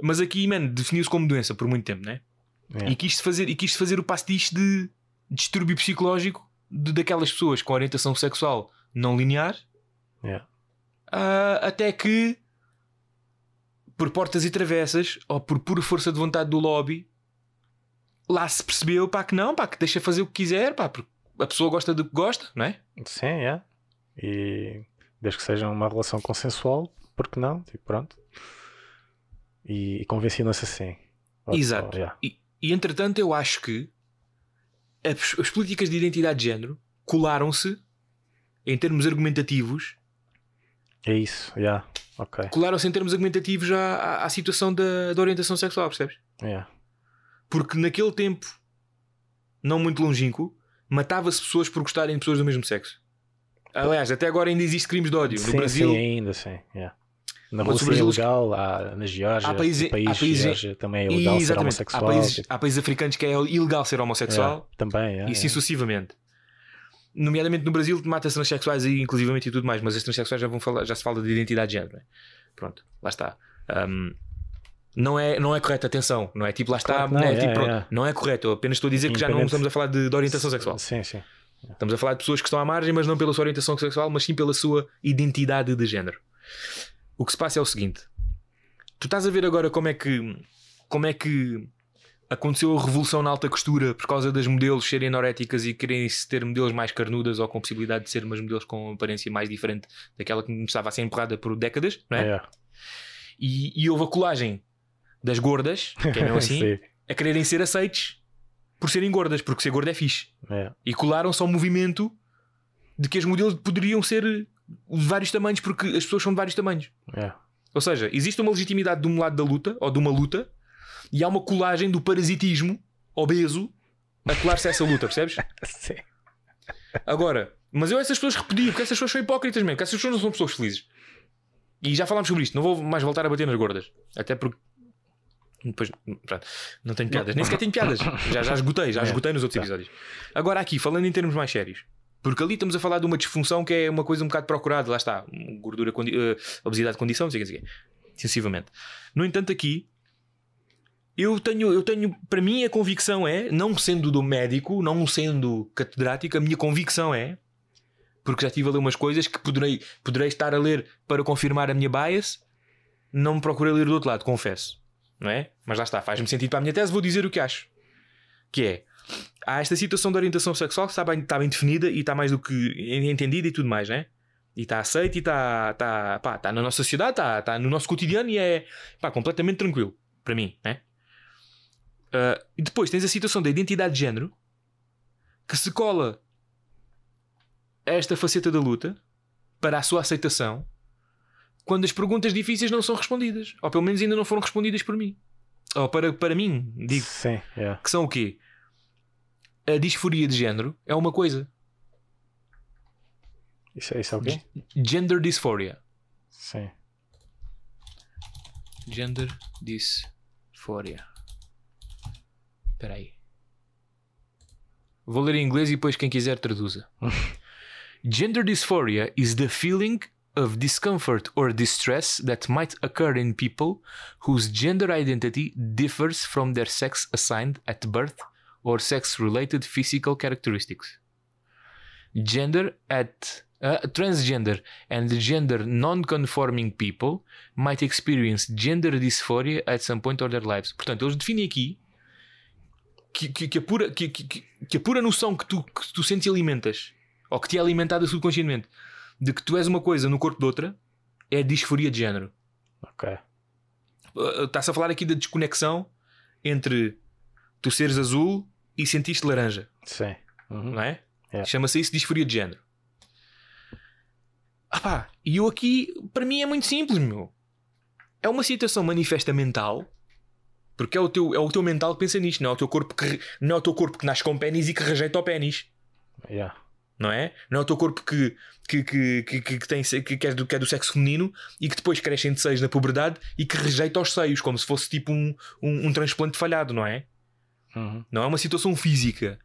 mas aqui, mano, definiu-se como doença por muito tempo, né? Yeah. E quis fazer, e quis fazer o pastiche de distúrbio psicológico de, daquelas pessoas com orientação sexual não linear Yeah. ah, até que por portas e travessas ou por pura força de vontade do lobby lá se percebeu pá, que não, pá, que deixa fazer o que quiser, pá, porque a pessoa gosta do que gosta, não é? Sim, é. E desde que seja uma relação consensual, porque não? Tipo, pronto. E, e convenciam-se assim. Exato. ou- yeah. E, e entretanto, eu acho que as, as políticas de identidade de género colaram-se em termos argumentativos, É isso, yeah. ok. colaram-se em termos argumentativos à, à, à situação da, da orientação sexual, percebes? Yeah. Porque naquele tempo, não muito longínquo, matava-se pessoas por gostarem de pessoas do mesmo sexo. Aliás, até agora ainda existe crimes de ódio. Sim, no Brasil, sim, ainda sim. yeah. Na Rússia é ilegal, há, na Geórgia, Há países- país, há países- Geórgia também é ilegal ser Exatamente. Há homossexual. países, tipo, há países africanos que é ilegal ser homossexual yeah, também, yeah, e assim sucessivamente. Nomeadamente no Brasil, mata-se transexuais e inclusivamente e tudo mais, mas as transexuais já, vão falar, já se fala de identidade de género. é? Pronto, lá está. Um, não é, não é correto, atenção, não é tipo lá está, Claro não, né, yeah, tipo, pronto, yeah. não é correto. Eu apenas estou a dizer que já não estamos a falar de, de orientação sexual. Sim, sim. Estamos a falar de pessoas que estão à margem, mas não pela sua orientação sexual, mas sim pela sua identidade de género. O que se passa é o seguinte: tu estás a ver agora como é que como é que aconteceu a revolução na alta costura por causa das modelos serem anoréticas e querem ter modelos mais carnudas ou com possibilidade de ser umas modelos com aparência mais diferente daquela que estava a ser empurrada por décadas, não é? Yeah. E, e houve a colagem das gordas, que é mesmo assim, Sim, a quererem ser aceites por serem gordas, porque ser gorda é fixe yeah. e colaram-se ao movimento de que as modelos poderiam ser de vários tamanhos porque as pessoas são de vários tamanhos. Yeah. Ou seja, existe uma legitimidade de um lado da luta ou de uma luta e há uma colagem do parasitismo obeso a colar-se a essa luta, percebes? Sim. Agora, mas eu essas pessoas repudio porque essas pessoas são hipócritas mesmo, que essas pessoas não são pessoas felizes. E já falámos sobre isto, não vou mais voltar a bater nas gordas, até porque depois pronto, não tenho piadas, nem sequer tenho piadas. Já, já esgotei, já É, esgotei nos outros tá. episódios. Agora aqui, falando em termos mais sérios, porque ali estamos a falar de uma disfunção que é uma coisa um bocado procurada, lá está, gordura, condi eh, obesidade de condição, não sei o que. No entanto, aqui eu tenho, eu tenho, para mim a convicção é, não sendo do médico, não sendo catedrático, a minha convicção é, porque já estive a ler umas coisas que poderei, poderei estar a ler para confirmar a minha bias, não me procurei ler do outro lado, confesso, não é? Mas lá está, faz-me sentido para a minha tese, vou dizer o que acho, que é, há esta situação de orientação sexual que está bem, está bem definida e está mais do que entendida e tudo mais, né? E está aceita e está, está, pá, está na nossa sociedade, está, está no nosso cotidiano e é pá, completamente tranquilo, para mim, né? Uh, e depois tens a situação da identidade de género que se cola a esta faceta da luta para a sua aceitação quando as perguntas difíceis não são respondidas, ou pelo menos ainda não foram respondidas por mim. ou para, para mim, digo, Sim, yeah. que são o quê? A disforia de género é uma coisa. Isso, isso é o quê? Gender dysphoria. Sim. Gender dysphoria. Espera aí. Vou ler em inglês e depois quem quiser traduza. Gender dysphoria is the feeling of discomfort or distress that might occur in people whose gender identity differs from their sex assigned at birth or sex related physical characteristics. Gender at uh, transgender and gender non-conforming people might experience gender dysphoria at some point of their lives. Portanto, eles definem aqui que, que, que a, pura, que, que, que a pura noção que tu, que tu sentes e alimentas, ou que te é alimentada subconscientemente, de que tu és uma coisa no corpo de outra, é disforia de género. Ok. Uh, Está-se a falar aqui da desconexão entre tu seres azul e sentiste laranja, Sim. Uhum. não é? Yeah. Chama-se isso disforia de género. Ah pá, e eu aqui, para mim é muito simples, meu. É uma situação manifesta mental, porque é o teu, é o teu mental que pensa nisto, não é o teu corpo que, não é o teu corpo que nasce com pênis e que rejeita o pênis. Yeah. não é? Não é o teu corpo que, que, que, que, que, tem, que, é do, que é do sexo feminino e que depois crescem de seios na puberdade e que rejeita os seios, como se fosse tipo um, um, um transplante falhado, não é? Uhum. Não é uma situação física,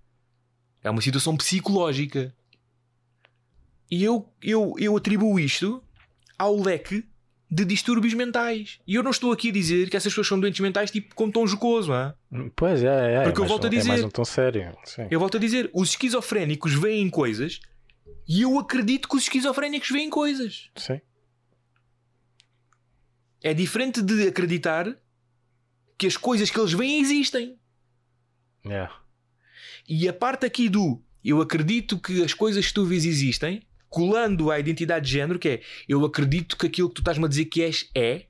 é uma situação psicológica. E eu, eu, eu atribuo isto ao leque de distúrbios mentais. E eu não estou aqui a dizer que essas pessoas são doentes mentais tipo com tom jocoso, hã? Pois é, é. Porque eu é mais volto a um- É mais dizer- um tom sério. Sim. Eu volto a dizer, os esquizofrénicos veem coisas e eu acredito que os esquizofrénicos veem coisas. Sim. É diferente de acreditar que as coisas que eles veem existem. E a parte aqui do eu acredito que as coisas que tu vês existem, colando à identidade de género, que é eu acredito que aquilo que tu estás-me a dizer que és é,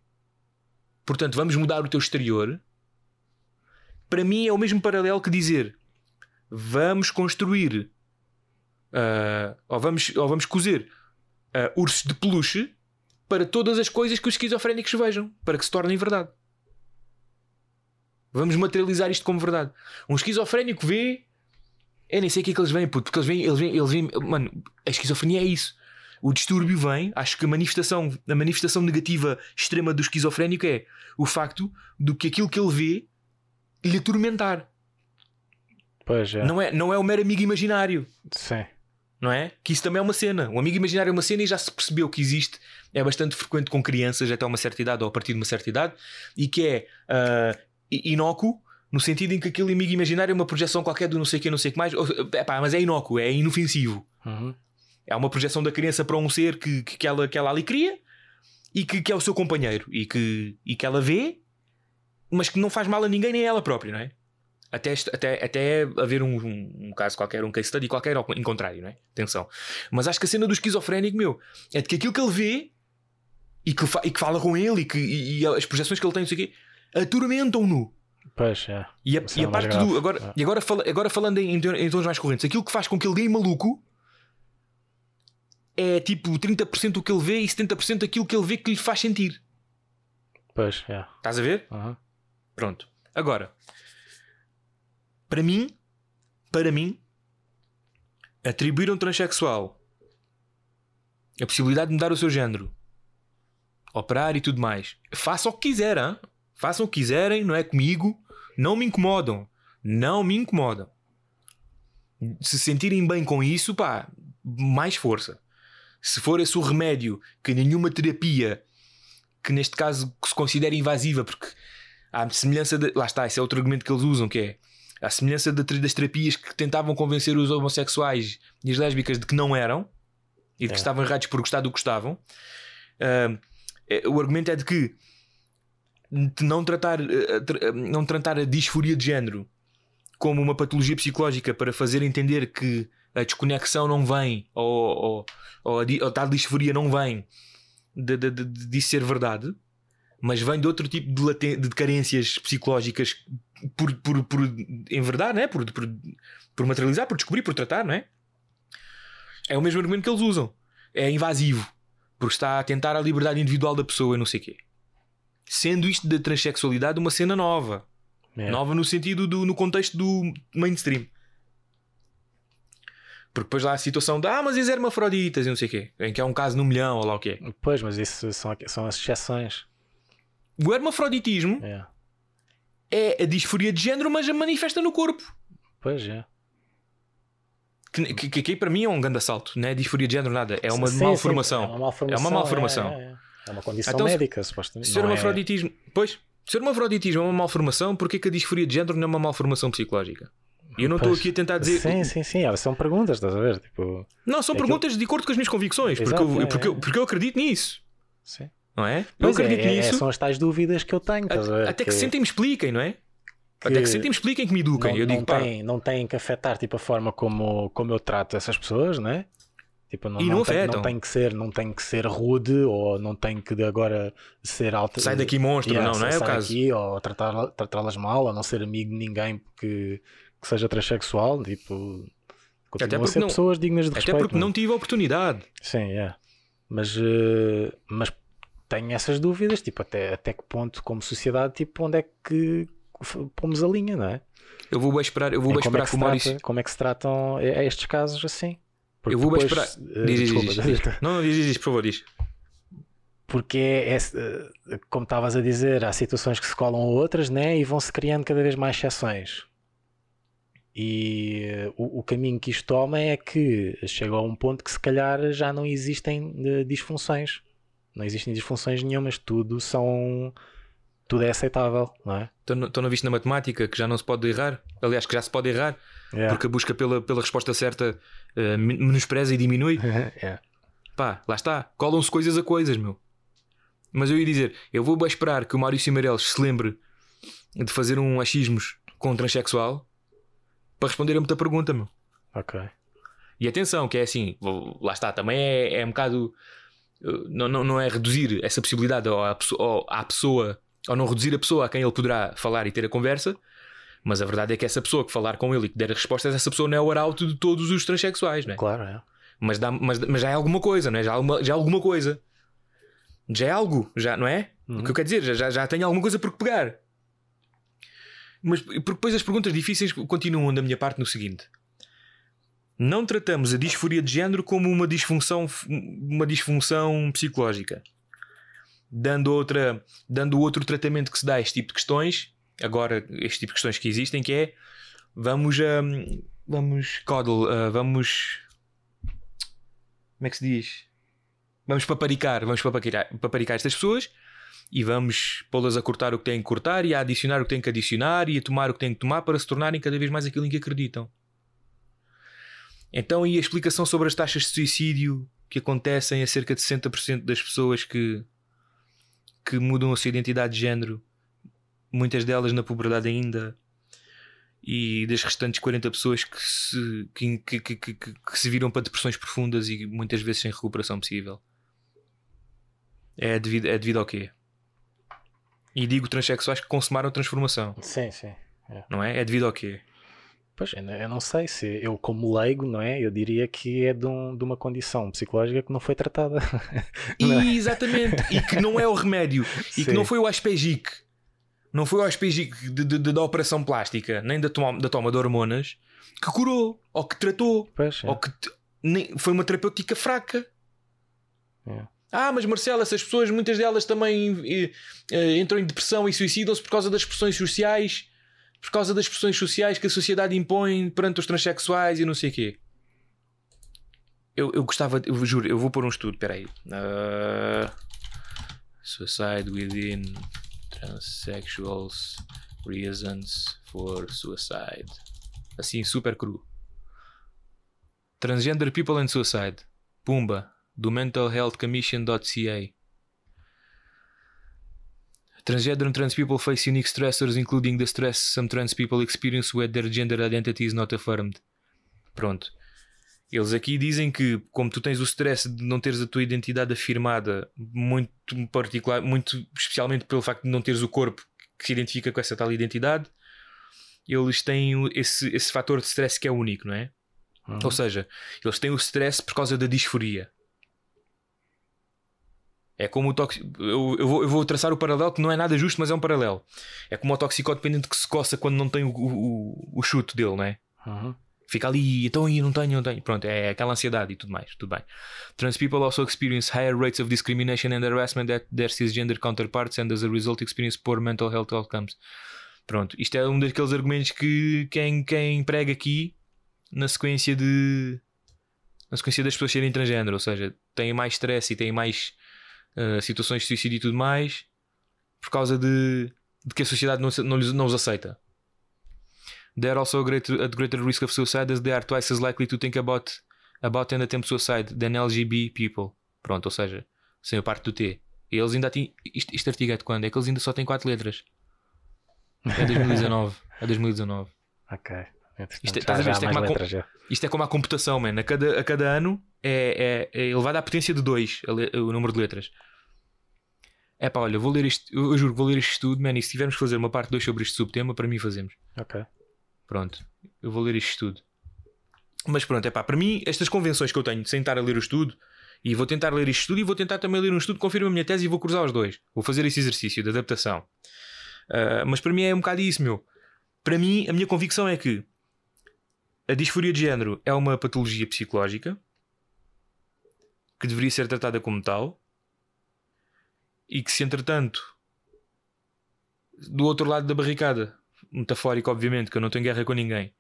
portanto vamos mudar o teu exterior. Para mim é o mesmo paralelo que dizer vamos construir ah, ou, vamos, ou vamos cozer ah, ursos de peluche para todas as coisas que os esquizofrénicos vejam, para que se tornem verdade. Vamos materializar isto como verdade. Um esquizofrénico vê. Eu nem sei o que é que eles veem, puto, porque eles veem, eles veem, eles veem. Mano, a esquizofrenia é isso. O distúrbio vem, acho que a manifestação, a manifestação negativa extrema do esquizofrénico é o facto do que aquilo que ele vê lhe atormentar. Pois é. Não, é, não é o mero amigo imaginário, Sim. não é? Que isso também é uma cena. O amigo imaginário é uma cena e já se percebeu que existe, é bastante frequente com crianças até uma certa idade ou a partir de uma certa idade, e que é i- inócuo. No sentido em que aquele amigo imaginário é uma projeção qualquer do não sei o que, não sei o que mais, ou- epá, mas é inócuo, é inofensivo. Uhum. É uma projeção da criança para um ser que, que, que ela, que ela ali cria e que, que é o seu companheiro e que, e que ela vê, mas que não faz mal a ninguém nem a ela própria, não é? Até, até, até haver um, um, um caso qualquer, um case study qualquer, ao em contrário, não é? Atenção. Mas acho que a cena do esquizofrénico, meu, é de que aquilo que ele vê e que, e que fala com ele e, que, e, e as projeções que ele tem, não sei o quê, atormentam-no. Pois é. E a, Isso e é a parte grave. do. Agora, É. E agora, fala- agora falando em, em ton- em tons mais correntes, aquilo que faz com que ele dê maluco é tipo 30% o que ele vê e 70% aquilo que ele vê que lhe faz sentir. Pois é. Estás a ver? Uhum. Pronto. Agora, para mim, para mim, atribuir a um transexual a possibilidade de mudar o seu género, operar e tudo mais, façam o que quiserem, hã? Façam o que quiserem, não é comigo, não me incomodam, não me incomodam. Se sentirem bem com isso, pá, mais força. Se for esse o remédio que nenhuma terapia, que neste caso se considera invasiva, porque há semelhança de. Lá está, esse é outro argumento que eles usam, que é a semelhança da- das terapias que tentavam convencer os homossexuais e as lésbicas de que não eram e de que É. estavam errados por gostar do que gostavam. É- o argumento é de que de não tratar, eh, tra- não tratar a disforia de género como uma patologia psicológica para fazer entender que a desconexão não vem ou, ou, ou a, ou a tal disforia não vem de, de, de, de ser verdade, mas vem de outro tipo de, laten- de carências psicológicas por, por, por, em verdade, né? por, por, por materializar, por descobrir, por tratar, não é? É o mesmo argumento que eles usam. É invasivo, porque está a tentar a liberdade individual da pessoa e não sei o quê. Sendo isto da transexualidade uma cena nova. É. Nova no sentido do no contexto do mainstream. Porque depois lá há a situação de ah, mas as hermafroditas e não sei o quê, em que é um caso no milhão ou lá o quê. Pois, mas isso são, são as exceções. O hermafroditismo É. é a disforia de género, mas a manifesta no corpo. Pois é. Que, que, que para mim é um grande assalto, não é disforia de género, nada. É uma Sim, sim, malformação. É uma malformação. É uma malformação. É, é. Uma condição Então, se- médica, supostamente. Se o Não é- hermafroditismo. Pois, se o hermafroditismo é uma malformação, porquê que a disforia de género não é uma malformação psicológica? E eu não estou aqui a tentar dizer. Sim, sim, sim. Ah, São perguntas, estás a ver? Tipo, Não, são É aquilo- perguntas de acordo com as minhas convicções, porque, Exato, eu, é, porque, é. eu, porque eu acredito nisso, sim. não é? Eu Pois é, acredito é, é, nisso. são as tais dúvidas que eu tenho, estás a ver? Até que, sentem me expliquem, não é? Até que sentem me expliquem que me eduquem. não, eu digo, não, pá, tem, não tem que afetar tipo, a forma como, como eu trato essas pessoas, não é? Tipo, não, E não tem, afetam. não tem que ser não tem que ser rude ou não tem que de agora ser alta sai daqui monstro, Yeah, não, não é o caso. daqui, ou tratar- tratá-las mal ou não ser amigo de ninguém que, que seja transexual tipo Até continuam a porque ser não- pessoas dignas de Até respeito porque é? não tive a oportunidade. Sim, é. Mas, eh, mas tenho essas dúvidas, tipo, até, até que ponto, como sociedade, tipo, onde é que pomos a linha, não é? Eu vou esperar, eu vou é esperar que que o Maurício. trata, como é que se tratam a estes casos assim? Porque Eu vou depois, esperar. eh, Diz, diz, desculpa, diz, diz. Não, não, diz, diz, por favor, diz. porque é, é, como estavas a dizer, há situações que se colam a outras, né? E vão-se criando cada vez mais exceções. E eh, o, o caminho que isto toma é que chega a um ponto que se calhar já não existem disfunções. Não existem disfunções nenhumas, tudo são. Tudo é aceitável, não é? Estão visto na matemática que já não se pode errar? Aliás, que já se pode errar, É. porque a busca pela, pela resposta certa eh, men- menospreza e diminui. é. Pá, lá está. Colam-se coisas a coisas, meu. Mas eu ia dizer, eu vou esperar que o Maurício Meirelles se lembre de fazer um achismos com um transexual para responder a muita pergunta, meu. Ok. E atenção, que é assim, lá está, também é, é um bocado. uh, Não, não, não é reduzir essa possibilidade ao- à pessoa, ou não reduzir a pessoa a quem ele poderá falar e ter a conversa, mas a verdade é que essa pessoa que falar com ele e que der as respostas, essa pessoa não é o arauto de todos os transexuais, não é? Claro, é. Mas, dá, mas, mas já é alguma coisa, não é? Já é alguma, já é alguma coisa. Já é algo, já, não é? Uhum. O que eu quero dizer, já, já, já tenho alguma coisa por que pegar. Mas porque depois as perguntas difíceis continuam da minha parte no seguinte: não tratamos a disforia de género como uma disfunção, uma disfunção psicológica, dando, outra, dando outro tratamento que se dá a este tipo de questões. Agora, este tipo de questões que existem, que é vamos, hum, vamos, coddle, ah, vamos, como é que se diz? Vamos paparicar, vamos paparicar, paparicar estas pessoas e vamos pô-las a cortar o que têm que cortar e a adicionar o que têm que adicionar e a tomar o que têm que tomar para se tornarem cada vez mais aquilo em que acreditam. Então, e a explicação sobre as taxas de suicídio que acontecem a cerca de 60% das pessoas que, que mudam a sua identidade de género, muitas delas na puberdade ainda, e das restantes 40 pessoas que se, que, que, que, que, se viram para depressões profundas e muitas vezes sem recuperação possível. É devido, é devido ao quê? E digo transexuais que consumaram transformação, Sim, sim. não é? É devido ao quê? Pois, eu não- sei se eu, como leigo, não é? Eu diria que é de, um- de uma condição psicológica que não foi tratada. Não é? Exatamente, e que não é o remédio, e que Sim. não foi o aspegic, não foi o aspegic de, de- de- da operação plástica, nem da toma, da toma de hormonas, que curou, ou que tratou, Pois, é. ou que nem, foi uma terapêutica fraca. É. Ah, mas Marcelo, essas pessoas, muitas delas também eh, eh, entram em depressão e suicidam-se por causa das pressões sociais, por causa das pressões sociais que a sociedade impõe perante os transexuais e não sei o quê. Eu, eu gostava, eu juro, eu vou pôr um estudo, peraí. Ah, suicide within transsexuals reasons for suicide. Assim, super cru. Transgender people and suicide. Pumba. Do mentalhealthcommission.ca. Transgender and trans people face unique stressors, including the stress some trans people experience when their gender identity is not affirmed. Pronto. Eles aqui dizem que, como tu tens o stress de não teres a tua identidade afirmada, muito particular, muito especialmente pelo facto de não teres o corpo que se identifica com essa tal identidade, eles têm esse, esse fator de stress que é único, não é? Uhum. Ou seja, eles têm o stress por causa da disforia. É como o toxi... eu, eu, vou, eu vou traçar o paralelo que não é nada justo, mas é um paralelo. É como o toxicodependente que se coça quando não tem o, o, o chute dele, não é? Uhum. Fica ali, então aí não tenho, não tenho. Pronto, é aquela ansiedade e tudo mais, tudo bem. Trans people also experience higher rates of discrimination and harassment at their cisgender counterparts and as a result experience poor mental health outcomes. Pronto, isto é um daqueles argumentos que quem, quem prega aqui na sequência de. na sequência das pessoas serem transgênero, ou seja, têm mais stress e têm mais uh, situações de suicídio e tudo mais por causa de, de que a sociedade não, não, não os aceita. They are also greater, at greater risk of suicide as they are twice as likely to think about, about and attempt suicide than LGB people. Pronto, ou seja, sem a parte do T. Eles ainda têm. Isto, isto artigo é de quando? É que eles ainda só têm 4 letras. É 2019. É 2019. Ok. Isto é- estás a ver, isto é mais como a letras. Isto é como a computação, man. A cada, a cada ano é, é, é elevado à potência de 2 o número de letras. É pá, olha, vou ler isto. Eu, eu juro que vou ler isto tudo, man. E se tivermos que fazer uma parte 2 sobre este subtema, para mim fazemos. Ok. Pronto, eu vou ler isto tudo. Mas pronto, é pá, para mim, estas convenções que eu tenho de sentar a ler o estudo, e vou tentar ler isto tudo e vou tentar também ler um estudo que confirma a minha tese e vou cruzar os dois. Vou fazer esse exercício de adaptação. Ah, mas para mim é um bocado isso, meu. Para mim, a minha convicção é que a disforia de género é uma patologia psicológica que deveria ser tratada como tal e que, se entretanto, do outro lado da barricada, metafórico, obviamente, que eu não tenho guerra com ninguém,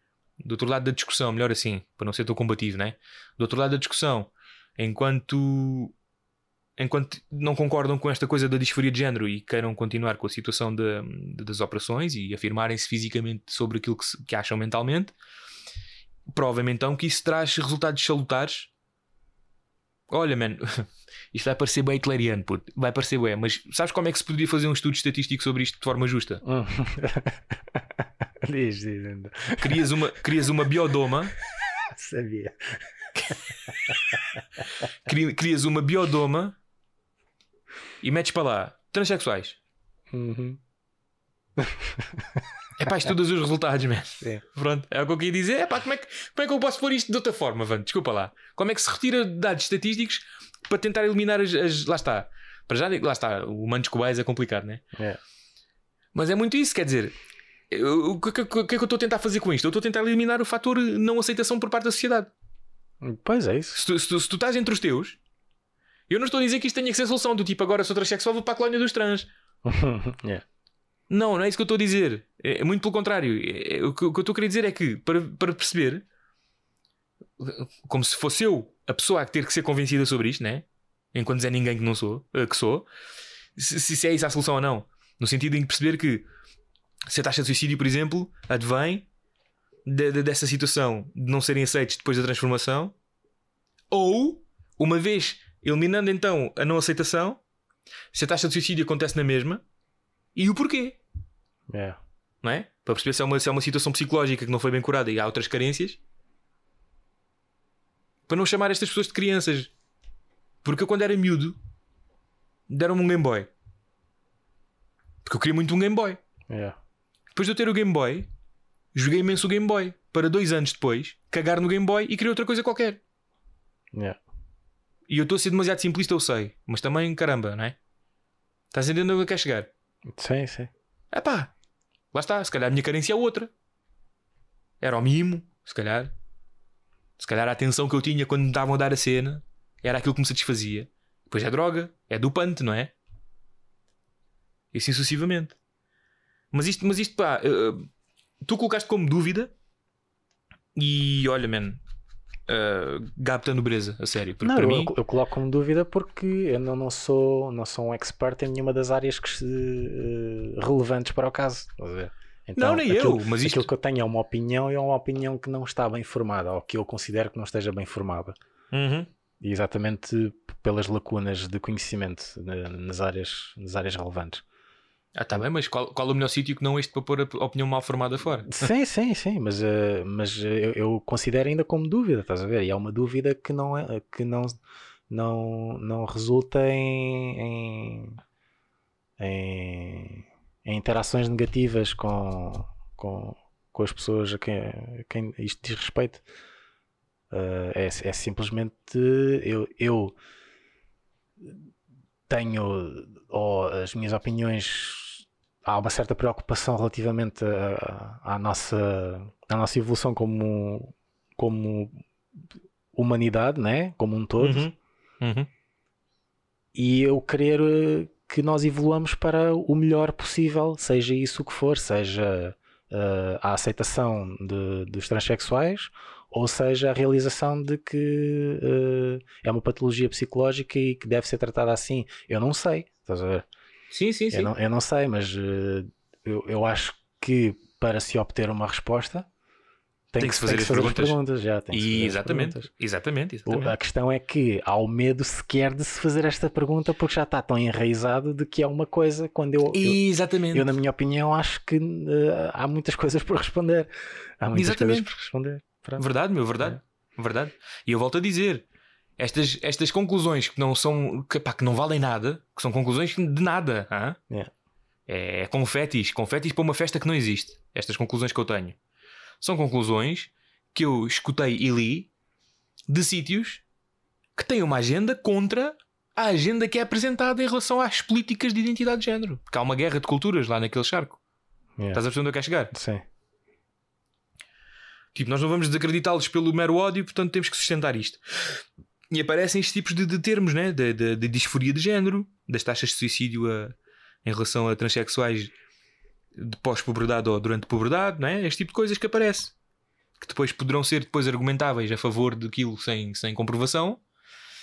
do outro lado da discussão, melhor assim, para não ser tão combativo, né? Do outro lado da discussão, enquanto enquanto não concordam com esta coisa da disforia de género e queiram continuar com a situação de- de- das operações e afirmarem-se fisicamente sobre aquilo que, se- que acham mentalmente, prova-me então que isso traz resultados salutares. Olha, mano, isto vai parecer bem hitleriano, puto. vai parecer bem, mas sabes como é que se poderia fazer um estudo estatístico sobre isto de forma justa? Hum. diz, diz ainda. Crias uma, crias uma biodoma, Sabia. cri- crias uma biodoma e metes para lá transexuais. Uhum. É pá, estudas os resultados, man. Sim. Pronto, é o que eu queria dizer. É pá, como é, que, como é que eu posso pôr isto de outra forma, Vando? Desculpa lá. Como é que se retira dados estatísticos para tentar eliminar as. as- lá está. Para já, lá está. O humano cobaias é complicado, né? É. Mas é muito isso, quer dizer. O que, que- que- é que eu estou a tentar fazer com isto? Eu estou a tentar eliminar o fator não aceitação por parte da sociedade. Pois é isso. Se tu, se tu- se tu estás entre os teus, eu não estou a dizer que isto tenha que ser solução do tipo agora sou transexual, vou para a colónia dos trans. É. Não, não é isso que eu estou a dizer. É, é muito pelo contrário. É- é- o, que, eu estou a querer dizer é que, para, para perceber, como se fosse eu a pessoa a ter que ser convencida sobre isto, né? Enquanto é ninguém que não sou, eh, que sou, se, se é isso a solução ou não. No sentido em perceber que se a taxa de suicídio, por exemplo, advém de- de- dessa situação de não serem aceitos depois da transformação, ou, uma vez eliminando então a não aceitação, se a taxa de suicídio acontece na mesma, e o porquê É. não é? Para perceber se é, uma, se é uma situação psicológica que não foi bem curada e há outras carências. Para não chamar estas pessoas de crianças. Porque eu, quando era miúdo, deram-me um Game Boy. Porque eu queria muito um Game Boy. É. Depois de eu ter o Game Boy, joguei imenso o Game Boy. Para dois anos depois, cagar no Game Boy e querer outra coisa qualquer. É. E eu estou a ser demasiado simplista, eu sei. Mas também, caramba, não é? Estás entendendo onde eu quero chegar? Sim, sim. É pá, lá está. Se calhar a minha carência é outra. Era o mimo, se calhar. Se calhar a atenção que eu tinha quando me davam a dar a cena era aquilo que me satisfazia. Depois é droga, é dopante, não é? E assim sucessivamente. Mas isto, mas isto pá, eh, tu colocaste como dúvida e olha, man, uh, Gapta nobreza, a sério. Porque Não, para eu, mim, eu coloco como dúvida porque eu não, não, sou, não sou um expert em nenhuma das áreas que se, eh, relevantes para o caso. Então, Não, nem aquilo, eu, mas isto- aquilo que eu tenho é uma opinião e é uma opinião que não está bem formada, ou que eu considero que não esteja bem formada. Uhum. E exatamente pelas lacunas de conhecimento na- nas áreas, nas áreas relevantes. Ah, tá bem, mas qual, qual o melhor sítio que não este para pôr a opinião mal formada fora? Sim, sim, sim, mas, eh, mas eh, eu, eu considero ainda como dúvida, estás a ver? E é uma dúvida que não, é, que não, não, não resulta em, em, em, em interações negativas com, com, com as pessoas a quem, a quem isto diz respeito. Eh, é, é simplesmente eu, eu tenho, ou as minhas opiniões, há uma certa preocupação relativamente a- à nossa, à nossa evolução como, como humanidade, né? como um todo, Uhum. Uhum. e eu querer que nós evoluamos para o melhor possível, seja isso o que for, seja eh, a aceitação de- dos transexuais ou seja a realização de que eh, é uma patologia psicológica e que deve ser tratada assim. Eu não sei, estás a ver? Sim, sim, sim. Eu não, eu não sei, mas eh, eu, eu acho que para se obter uma resposta tem, que, se fazer, as perguntas. já, tem que se fazer E as exatamente, perguntas. exatamente, exatamente. A questão é que há o medo sequer de se fazer esta pergunta porque já está tão enraizado de que é uma coisa quando eu, eu, Exatamente. eu, na minha opinião, acho que eh, há muitas coisas por responder. Há muitas Exatamente. coisas por responder. Pronto. Verdade, meu, verdade. Verdade. E eu volto a dizer: estas, estas conclusões que não são que, pá, que não valem nada, que são conclusões de nada, hã? Yeah. é confetis, confetis para uma festa que não existe. Estas conclusões que eu tenho são conclusões que eu escutei e li de sítios que têm uma agenda contra a agenda que é apresentada em relação às políticas de identidade de género. Porque há uma guerra de culturas lá naquele charco. Yeah. Estás a perceber onde eu quero chegar? Sim. Tipo, nós não vamos desacreditá-los pelo mero ódio, portanto temos que sustentar isto. E aparecem estes tipos de, de termos, né? De, de- de disforia de género, das taxas de suicídio a- em relação a transexuais de pós-puberdade ou durante puberdade, né? Este tipo de coisas que aparece. Que depois poderão ser depois argumentáveis a favor daquilo sem, sem comprovação,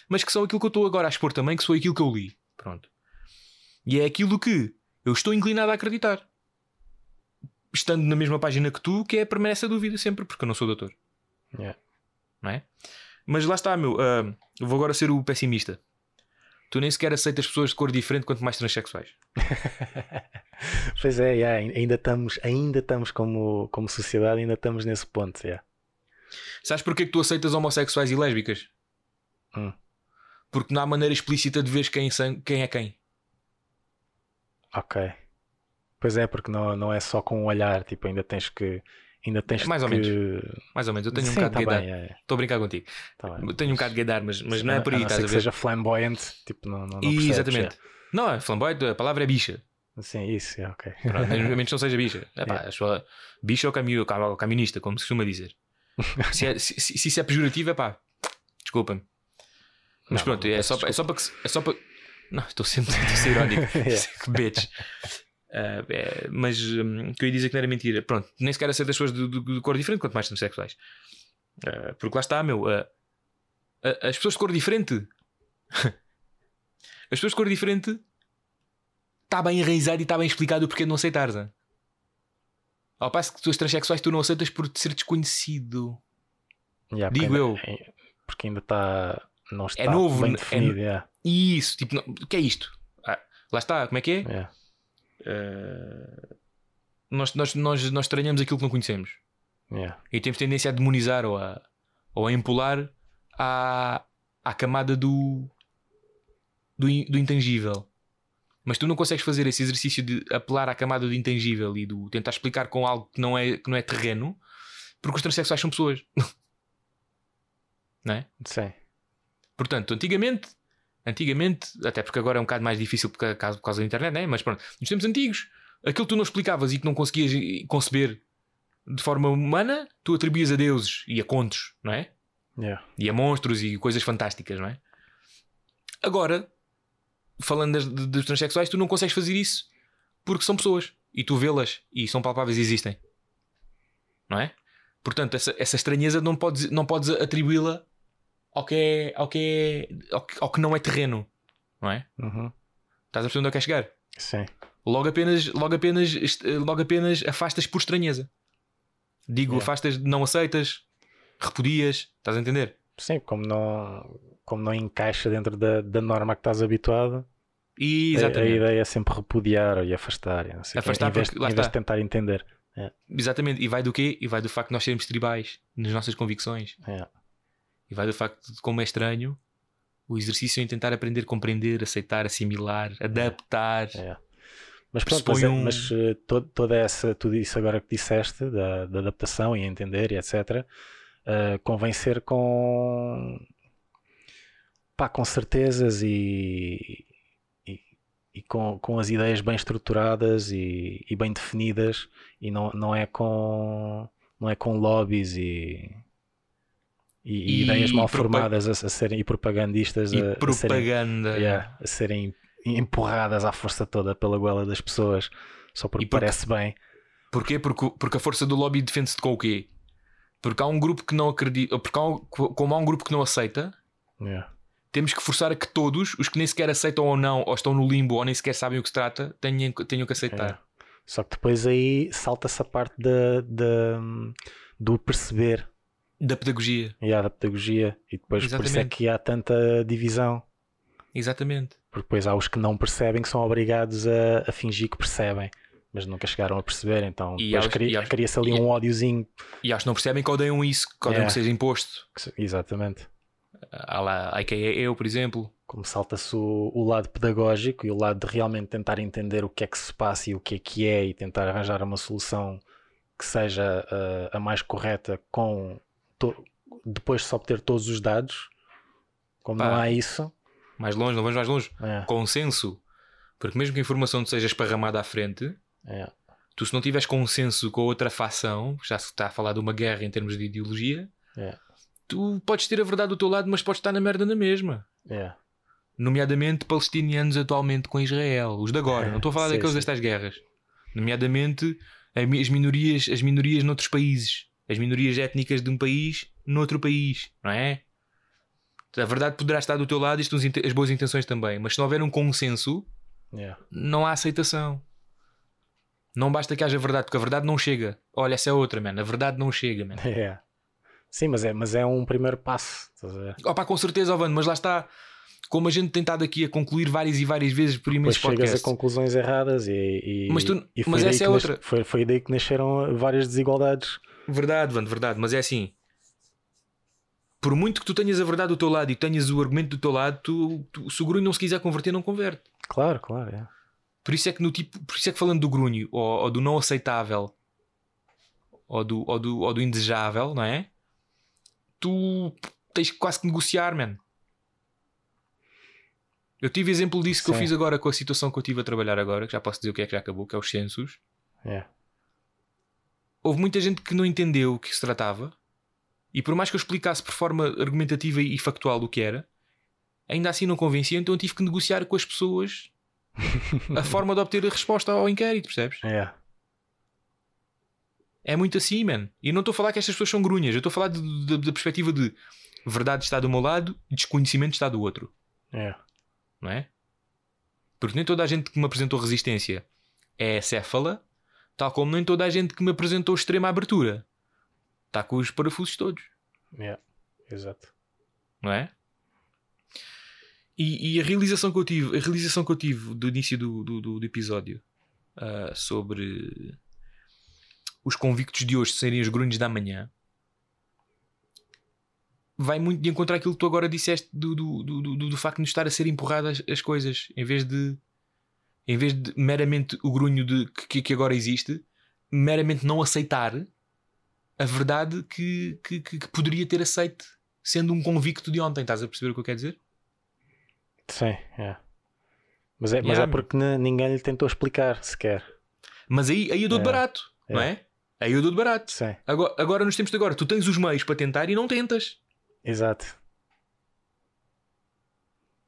mas que são aquilo que eu estou agora a expor também, que foi aquilo que eu li. Pronto. E é aquilo que eu estou inclinado a acreditar estando na mesma página que tu, que é permanece a dúvida sempre, porque eu não sou doutor, Yeah. não é? Mas lá está, meu. eu vou agora ser o pessimista. Tu nem sequer aceitas pessoas de cor diferente, quanto mais transexuais. Pois é, yeah, ainda estamos, ainda estamos como, como sociedade, ainda estamos nesse ponto. Yeah. Sabes porquê que tu aceitas homossexuais e lésbicas? Hum. Porque não há maneira explícita de ver quem, são- quem é quem. Ok. Pois é, porque não, não é só com o olhar, tipo, ainda tens que. Ainda tens É, mais ou que... Mais ou menos. Eu tenho um Sim, bocado tá de gaydar. bem, é, é, Estou a brincar contigo. tá tenho um bocado de gaydar, mas, mas não é por aí, a não estás a que ver? seja flamboyante, tipo, não, não, não percebes, Exatamente. Não, é flamboyante, a palavra é bicha. é. Sim, isso, é, ok. Pronto, menos menos que não seja bicha. Epá, Yeah. a sua- bicha ou caminho, cam- camionista, como se costuma dizer. se, é- se- se- isso é pejorativo, é pá, desculpa-me. Mas Não, pronto, não é, só, é só para que. É só para... Não, estou sempre estou a ser irónico. Yeah. que bitch. Ah, é, mas hum, que eu ia dizer que não era mentira. Pronto, nem sequer aceitas pessoas de, de- de cor diferente, quanto mais transexuais. Ah, porque lá está, meu. ah, as pessoas de cor diferente. as pessoas de cor diferente. Está bem enraizado e está bem explicado o porquê de não aceitares. ah. Ao passo que tu, as transexuais tu não aceitas por ser desconhecido. Yeah, Digo eu. é- Porque ainda está. Não está novo, bem é definido. no- yeah, Isso, tipo, não- o que é isto? Ah, lá está, como é que é? yeah. Ah, nós, nós, nós, nós estranhamos aquilo que não conhecemos. Yeah. E temos tendência a demonizar ou a, ou a empolar à, à camada do, do, do intangível. Mas tu não consegues fazer esse exercício de apelar à camada do intangível e do tentar explicar com algo que não é, que não é terreno, porque os transexuais são pessoas. não é? Sim. Portanto, antigamente, antigamente, até porque agora é um bocado mais difícil por causa, por causa da internet, né? mas pronto, nos tempos antigos, aquilo que tu não explicavas e que não conseguias eh, conceber de forma humana, tu atribuías a deuses e a contos, não é? Yeah. E a monstros e coisas fantásticas, não é? Agora, falando das, dos transexuais, tu não consegues fazer isso porque são pessoas e tu vê-las e são palpáveis e existem, não é? Portanto, essa, essa estranheza não podes, não podes atribuí-la ao que, é, ao, que é, ao, que, ao que não é terreno, não é? Uhum. Estás a perceber onde eu quero chegar? Sim. Logo apenas, logo apenas, est- logo apenas afastas por estranheza. Digo, Yeah. afastas, não aceitas, repudias, estás a entender? Sim, como não, como não encaixa dentro da, da norma que estás habituado, E, a, a exatamente. ideia é sempre repudiar e afastar. e o quê, Afastar em vez, de tentar entender. Exatamente. E vai do quê? E vai do facto de nós sermos tribais nas nossas convicções. Yeah. E vai do facto de como é estranho o exercício em tentar aprender, compreender, aceitar, assimilar, adaptar. É. Mas pronto, mas, é- um- mas, eh, to- toda essa, tudo isso agora que disseste, da, da adaptação e entender e etc., eh, convém ser com, pá, com certezas e, com, com as ideias bem estruturadas e, e bem definidas e não, não é com não é com lobbies e, e, e E ideias mal propa- formadas a, a serem e propagandistas E a, a serem, propaganda. yeah, a serem empurradas à força toda pela goela das pessoas só porque E porque- parece bem. Porquê? Porque, porque a força do lobby defende-se de com o quê? Porque há um grupo que não acredita, porque há um- como há um grupo que não aceita, Yeah. temos que forçar a que todos, os que nem sequer aceitam ou não, ou estão no limbo, ou nem sequer sabem o que se trata, tenham, tenham que aceitar. É. Só que depois aí salta-se a parte da- do perceber Da pedagogia. e há da pedagogia e depois por isso é Exatamente. que há tanta divisão. Exatamente. Porque depois há os que não percebem que são obrigados a, a fingir que percebem, mas nunca chegaram a perceber. Então E depois cria- cria-se ali e- um ódiozinho. E acho que não percebem que odeiam isso, que odeiam É. que seja imposto. Exatamente. Há lá, a que é eu, por exemplo. Como salta-se o, o lado pedagógico e o lado de realmente tentar entender o que é que se passa e o que é que é e tentar arranjar uma solução que seja uh, a mais correta com depois de só obter todos os dados. Como Pá. não há isso, Mais longe, não vamos mais longe. é, Consenso. Porque mesmo que a informação seja esparramada à frente, é, tu se não tiveres consenso com a outra facção, já se está a falar de uma guerra em termos de ideologia, É. tu podes ter a verdade do teu lado, mas podes estar na merda na mesma. é, Nomeadamente palestinianos atualmente com Israel. Os de agora, não estou a falar Sim, daqueles sim. destas guerras. Nomeadamente as minorias, as minorias noutros países. As minorias étnicas de um país noutro país, não é? A verdade poderá estar do teu lado e estão as boas intenções também, mas se não houver um consenso, é. não há aceitação. Não basta que haja verdade, porque a verdade não chega. Olha, essa é outra, man. A verdade não chega, man. É. Sim, mas é, mas é um primeiro passo. Opa, com certeza, Ovando, mas lá está. Como a gente tem estado aqui a concluir várias e várias vezes por imensos chegas podcasts. a conclusões erradas e, e, Mas tu- e mas essa é nas- outra. Foi, foi daí que nasceram várias desigualdades. Verdade, Vando, verdade. Mas é assim. Por muito que tu tenhas a verdade do teu lado e tenhas o argumento do teu lado, tu, tu- se o grunho não se quiser converter, não converte. Claro, claro. É. Por isso é que no tipo, por isso é que falando do grunho ou, ou do não aceitável ou do, ou, do, ou do indesejável, não é? Tu tens quase que negociar, man. Eu tive exemplo disso que eu Sim. fiz agora com a situação que eu tive a trabalhar agora, que já posso dizer o que é que já acabou, que é os censos. É. Houve muita gente que não entendeu o que se tratava, e por mais que eu explicasse por forma argumentativa e factual o que era, ainda assim não convencia, então eu tive que negociar com as pessoas a forma de obter a resposta ao inquérito, percebes? É. É muito assim, man. E não estou a falar que estas pessoas são grunhas, eu estou a falar da perspectiva de verdade está do meu lado e desconhecimento está do outro, É. não é? Porque nem toda a gente que me apresentou resistência é céfala, tal como nem toda a gente que me apresentou extrema abertura está com os parafusos todos, É. Exato. não é? E, e a realização que eu tive, a realização que eu tive do início do, do, do- episódio ah, sobre os convictos de hoje serem os grunhos da manhã vai muito de encontrar aquilo que tu agora disseste do, do, do, do, do facto de nos estar a ser empurradas as coisas em vez de em vez de meramente o grunho de, que, que agora existe meramente não aceitar a verdade que, que, que, poderia ter aceito sendo um convicto de ontem, estás a perceber o que eu quero dizer? Sim, é. Mas é, mas Yeah, é porque ninguém lhe tentou explicar sequer. Mas aí, aí eu dou de É, barato, não é? Aí eu dou de barato. Sim, Agora, agora, nos tempos de agora, tu tens os meios para tentar e não tentas. exato.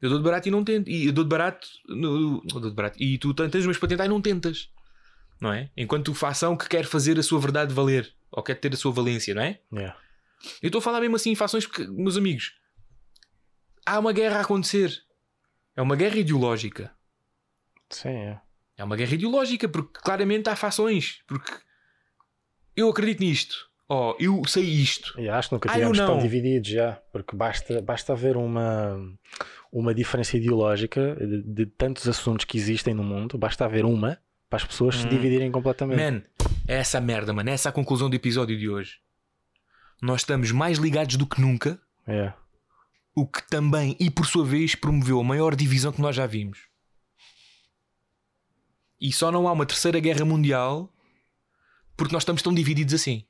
Eu dou de barato e não tento. E eu dou de barato, no, eu dou de barato. E tu tens os meios para tentar e não tentas. Não é? Enquanto fação que quer fazer a sua verdade valer. Ou quer ter a sua valência, não é? É. Eu estou a falar mesmo assim em fações porque, meus amigos, há uma guerra a acontecer. É uma guerra ideológica. Sim, é. É uma guerra ideológica, porque claramente há fações. Porque eu acredito nisto. Oh, eu sei isto. E acho que nunca Ah, tivemos tão divididos já, porque basta, basta haver uma, uma diferença ideológica de, de tantos assuntos que existem no mundo, basta haver uma para as pessoas se Hum. dividirem completamente. Man, é essa merda, mano. É essa a conclusão do episódio de hoje. Nós estamos mais ligados do que nunca, É, o que também, e por sua vez, promoveu a maior divisão que nós já vimos. E só não há uma terceira guerra mundial porque nós estamos tão divididos assim.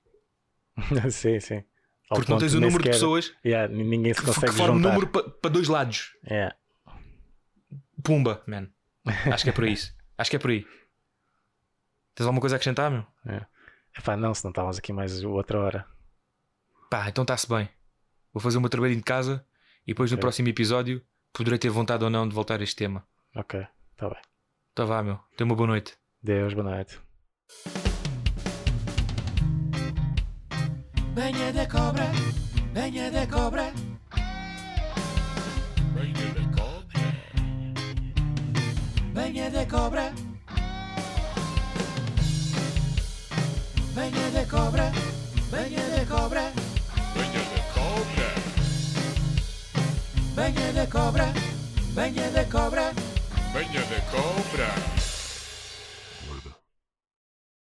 sim, sim. Ao Porque não tens o número de sequer- pessoas Yeah, ninguém se que, consegue que formam juntar. número para dois lados. É, Pumba, man. Acho que é por isso. Acho que é por aí. Tens alguma coisa a acrescentar, meu? Epá, não, se não estávamos aqui mais outra hora. Pá, então está-se bem. Vou fazer o meu trabalhinho de casa e depois no Ok. próximo episódio poderei ter vontade ou não de voltar a este tema. Ok, está bem. Então vá, meu. Tenha uma boa noite. Deus, boa noite. Beñe de cobre, beñe de cobre. Beñe de cobre. Beñe de cobre. Beñe de cobre, beñe de cobre. Beñe de cobre. Beñe de cobre, beñe de cobre. Beñe de cobre.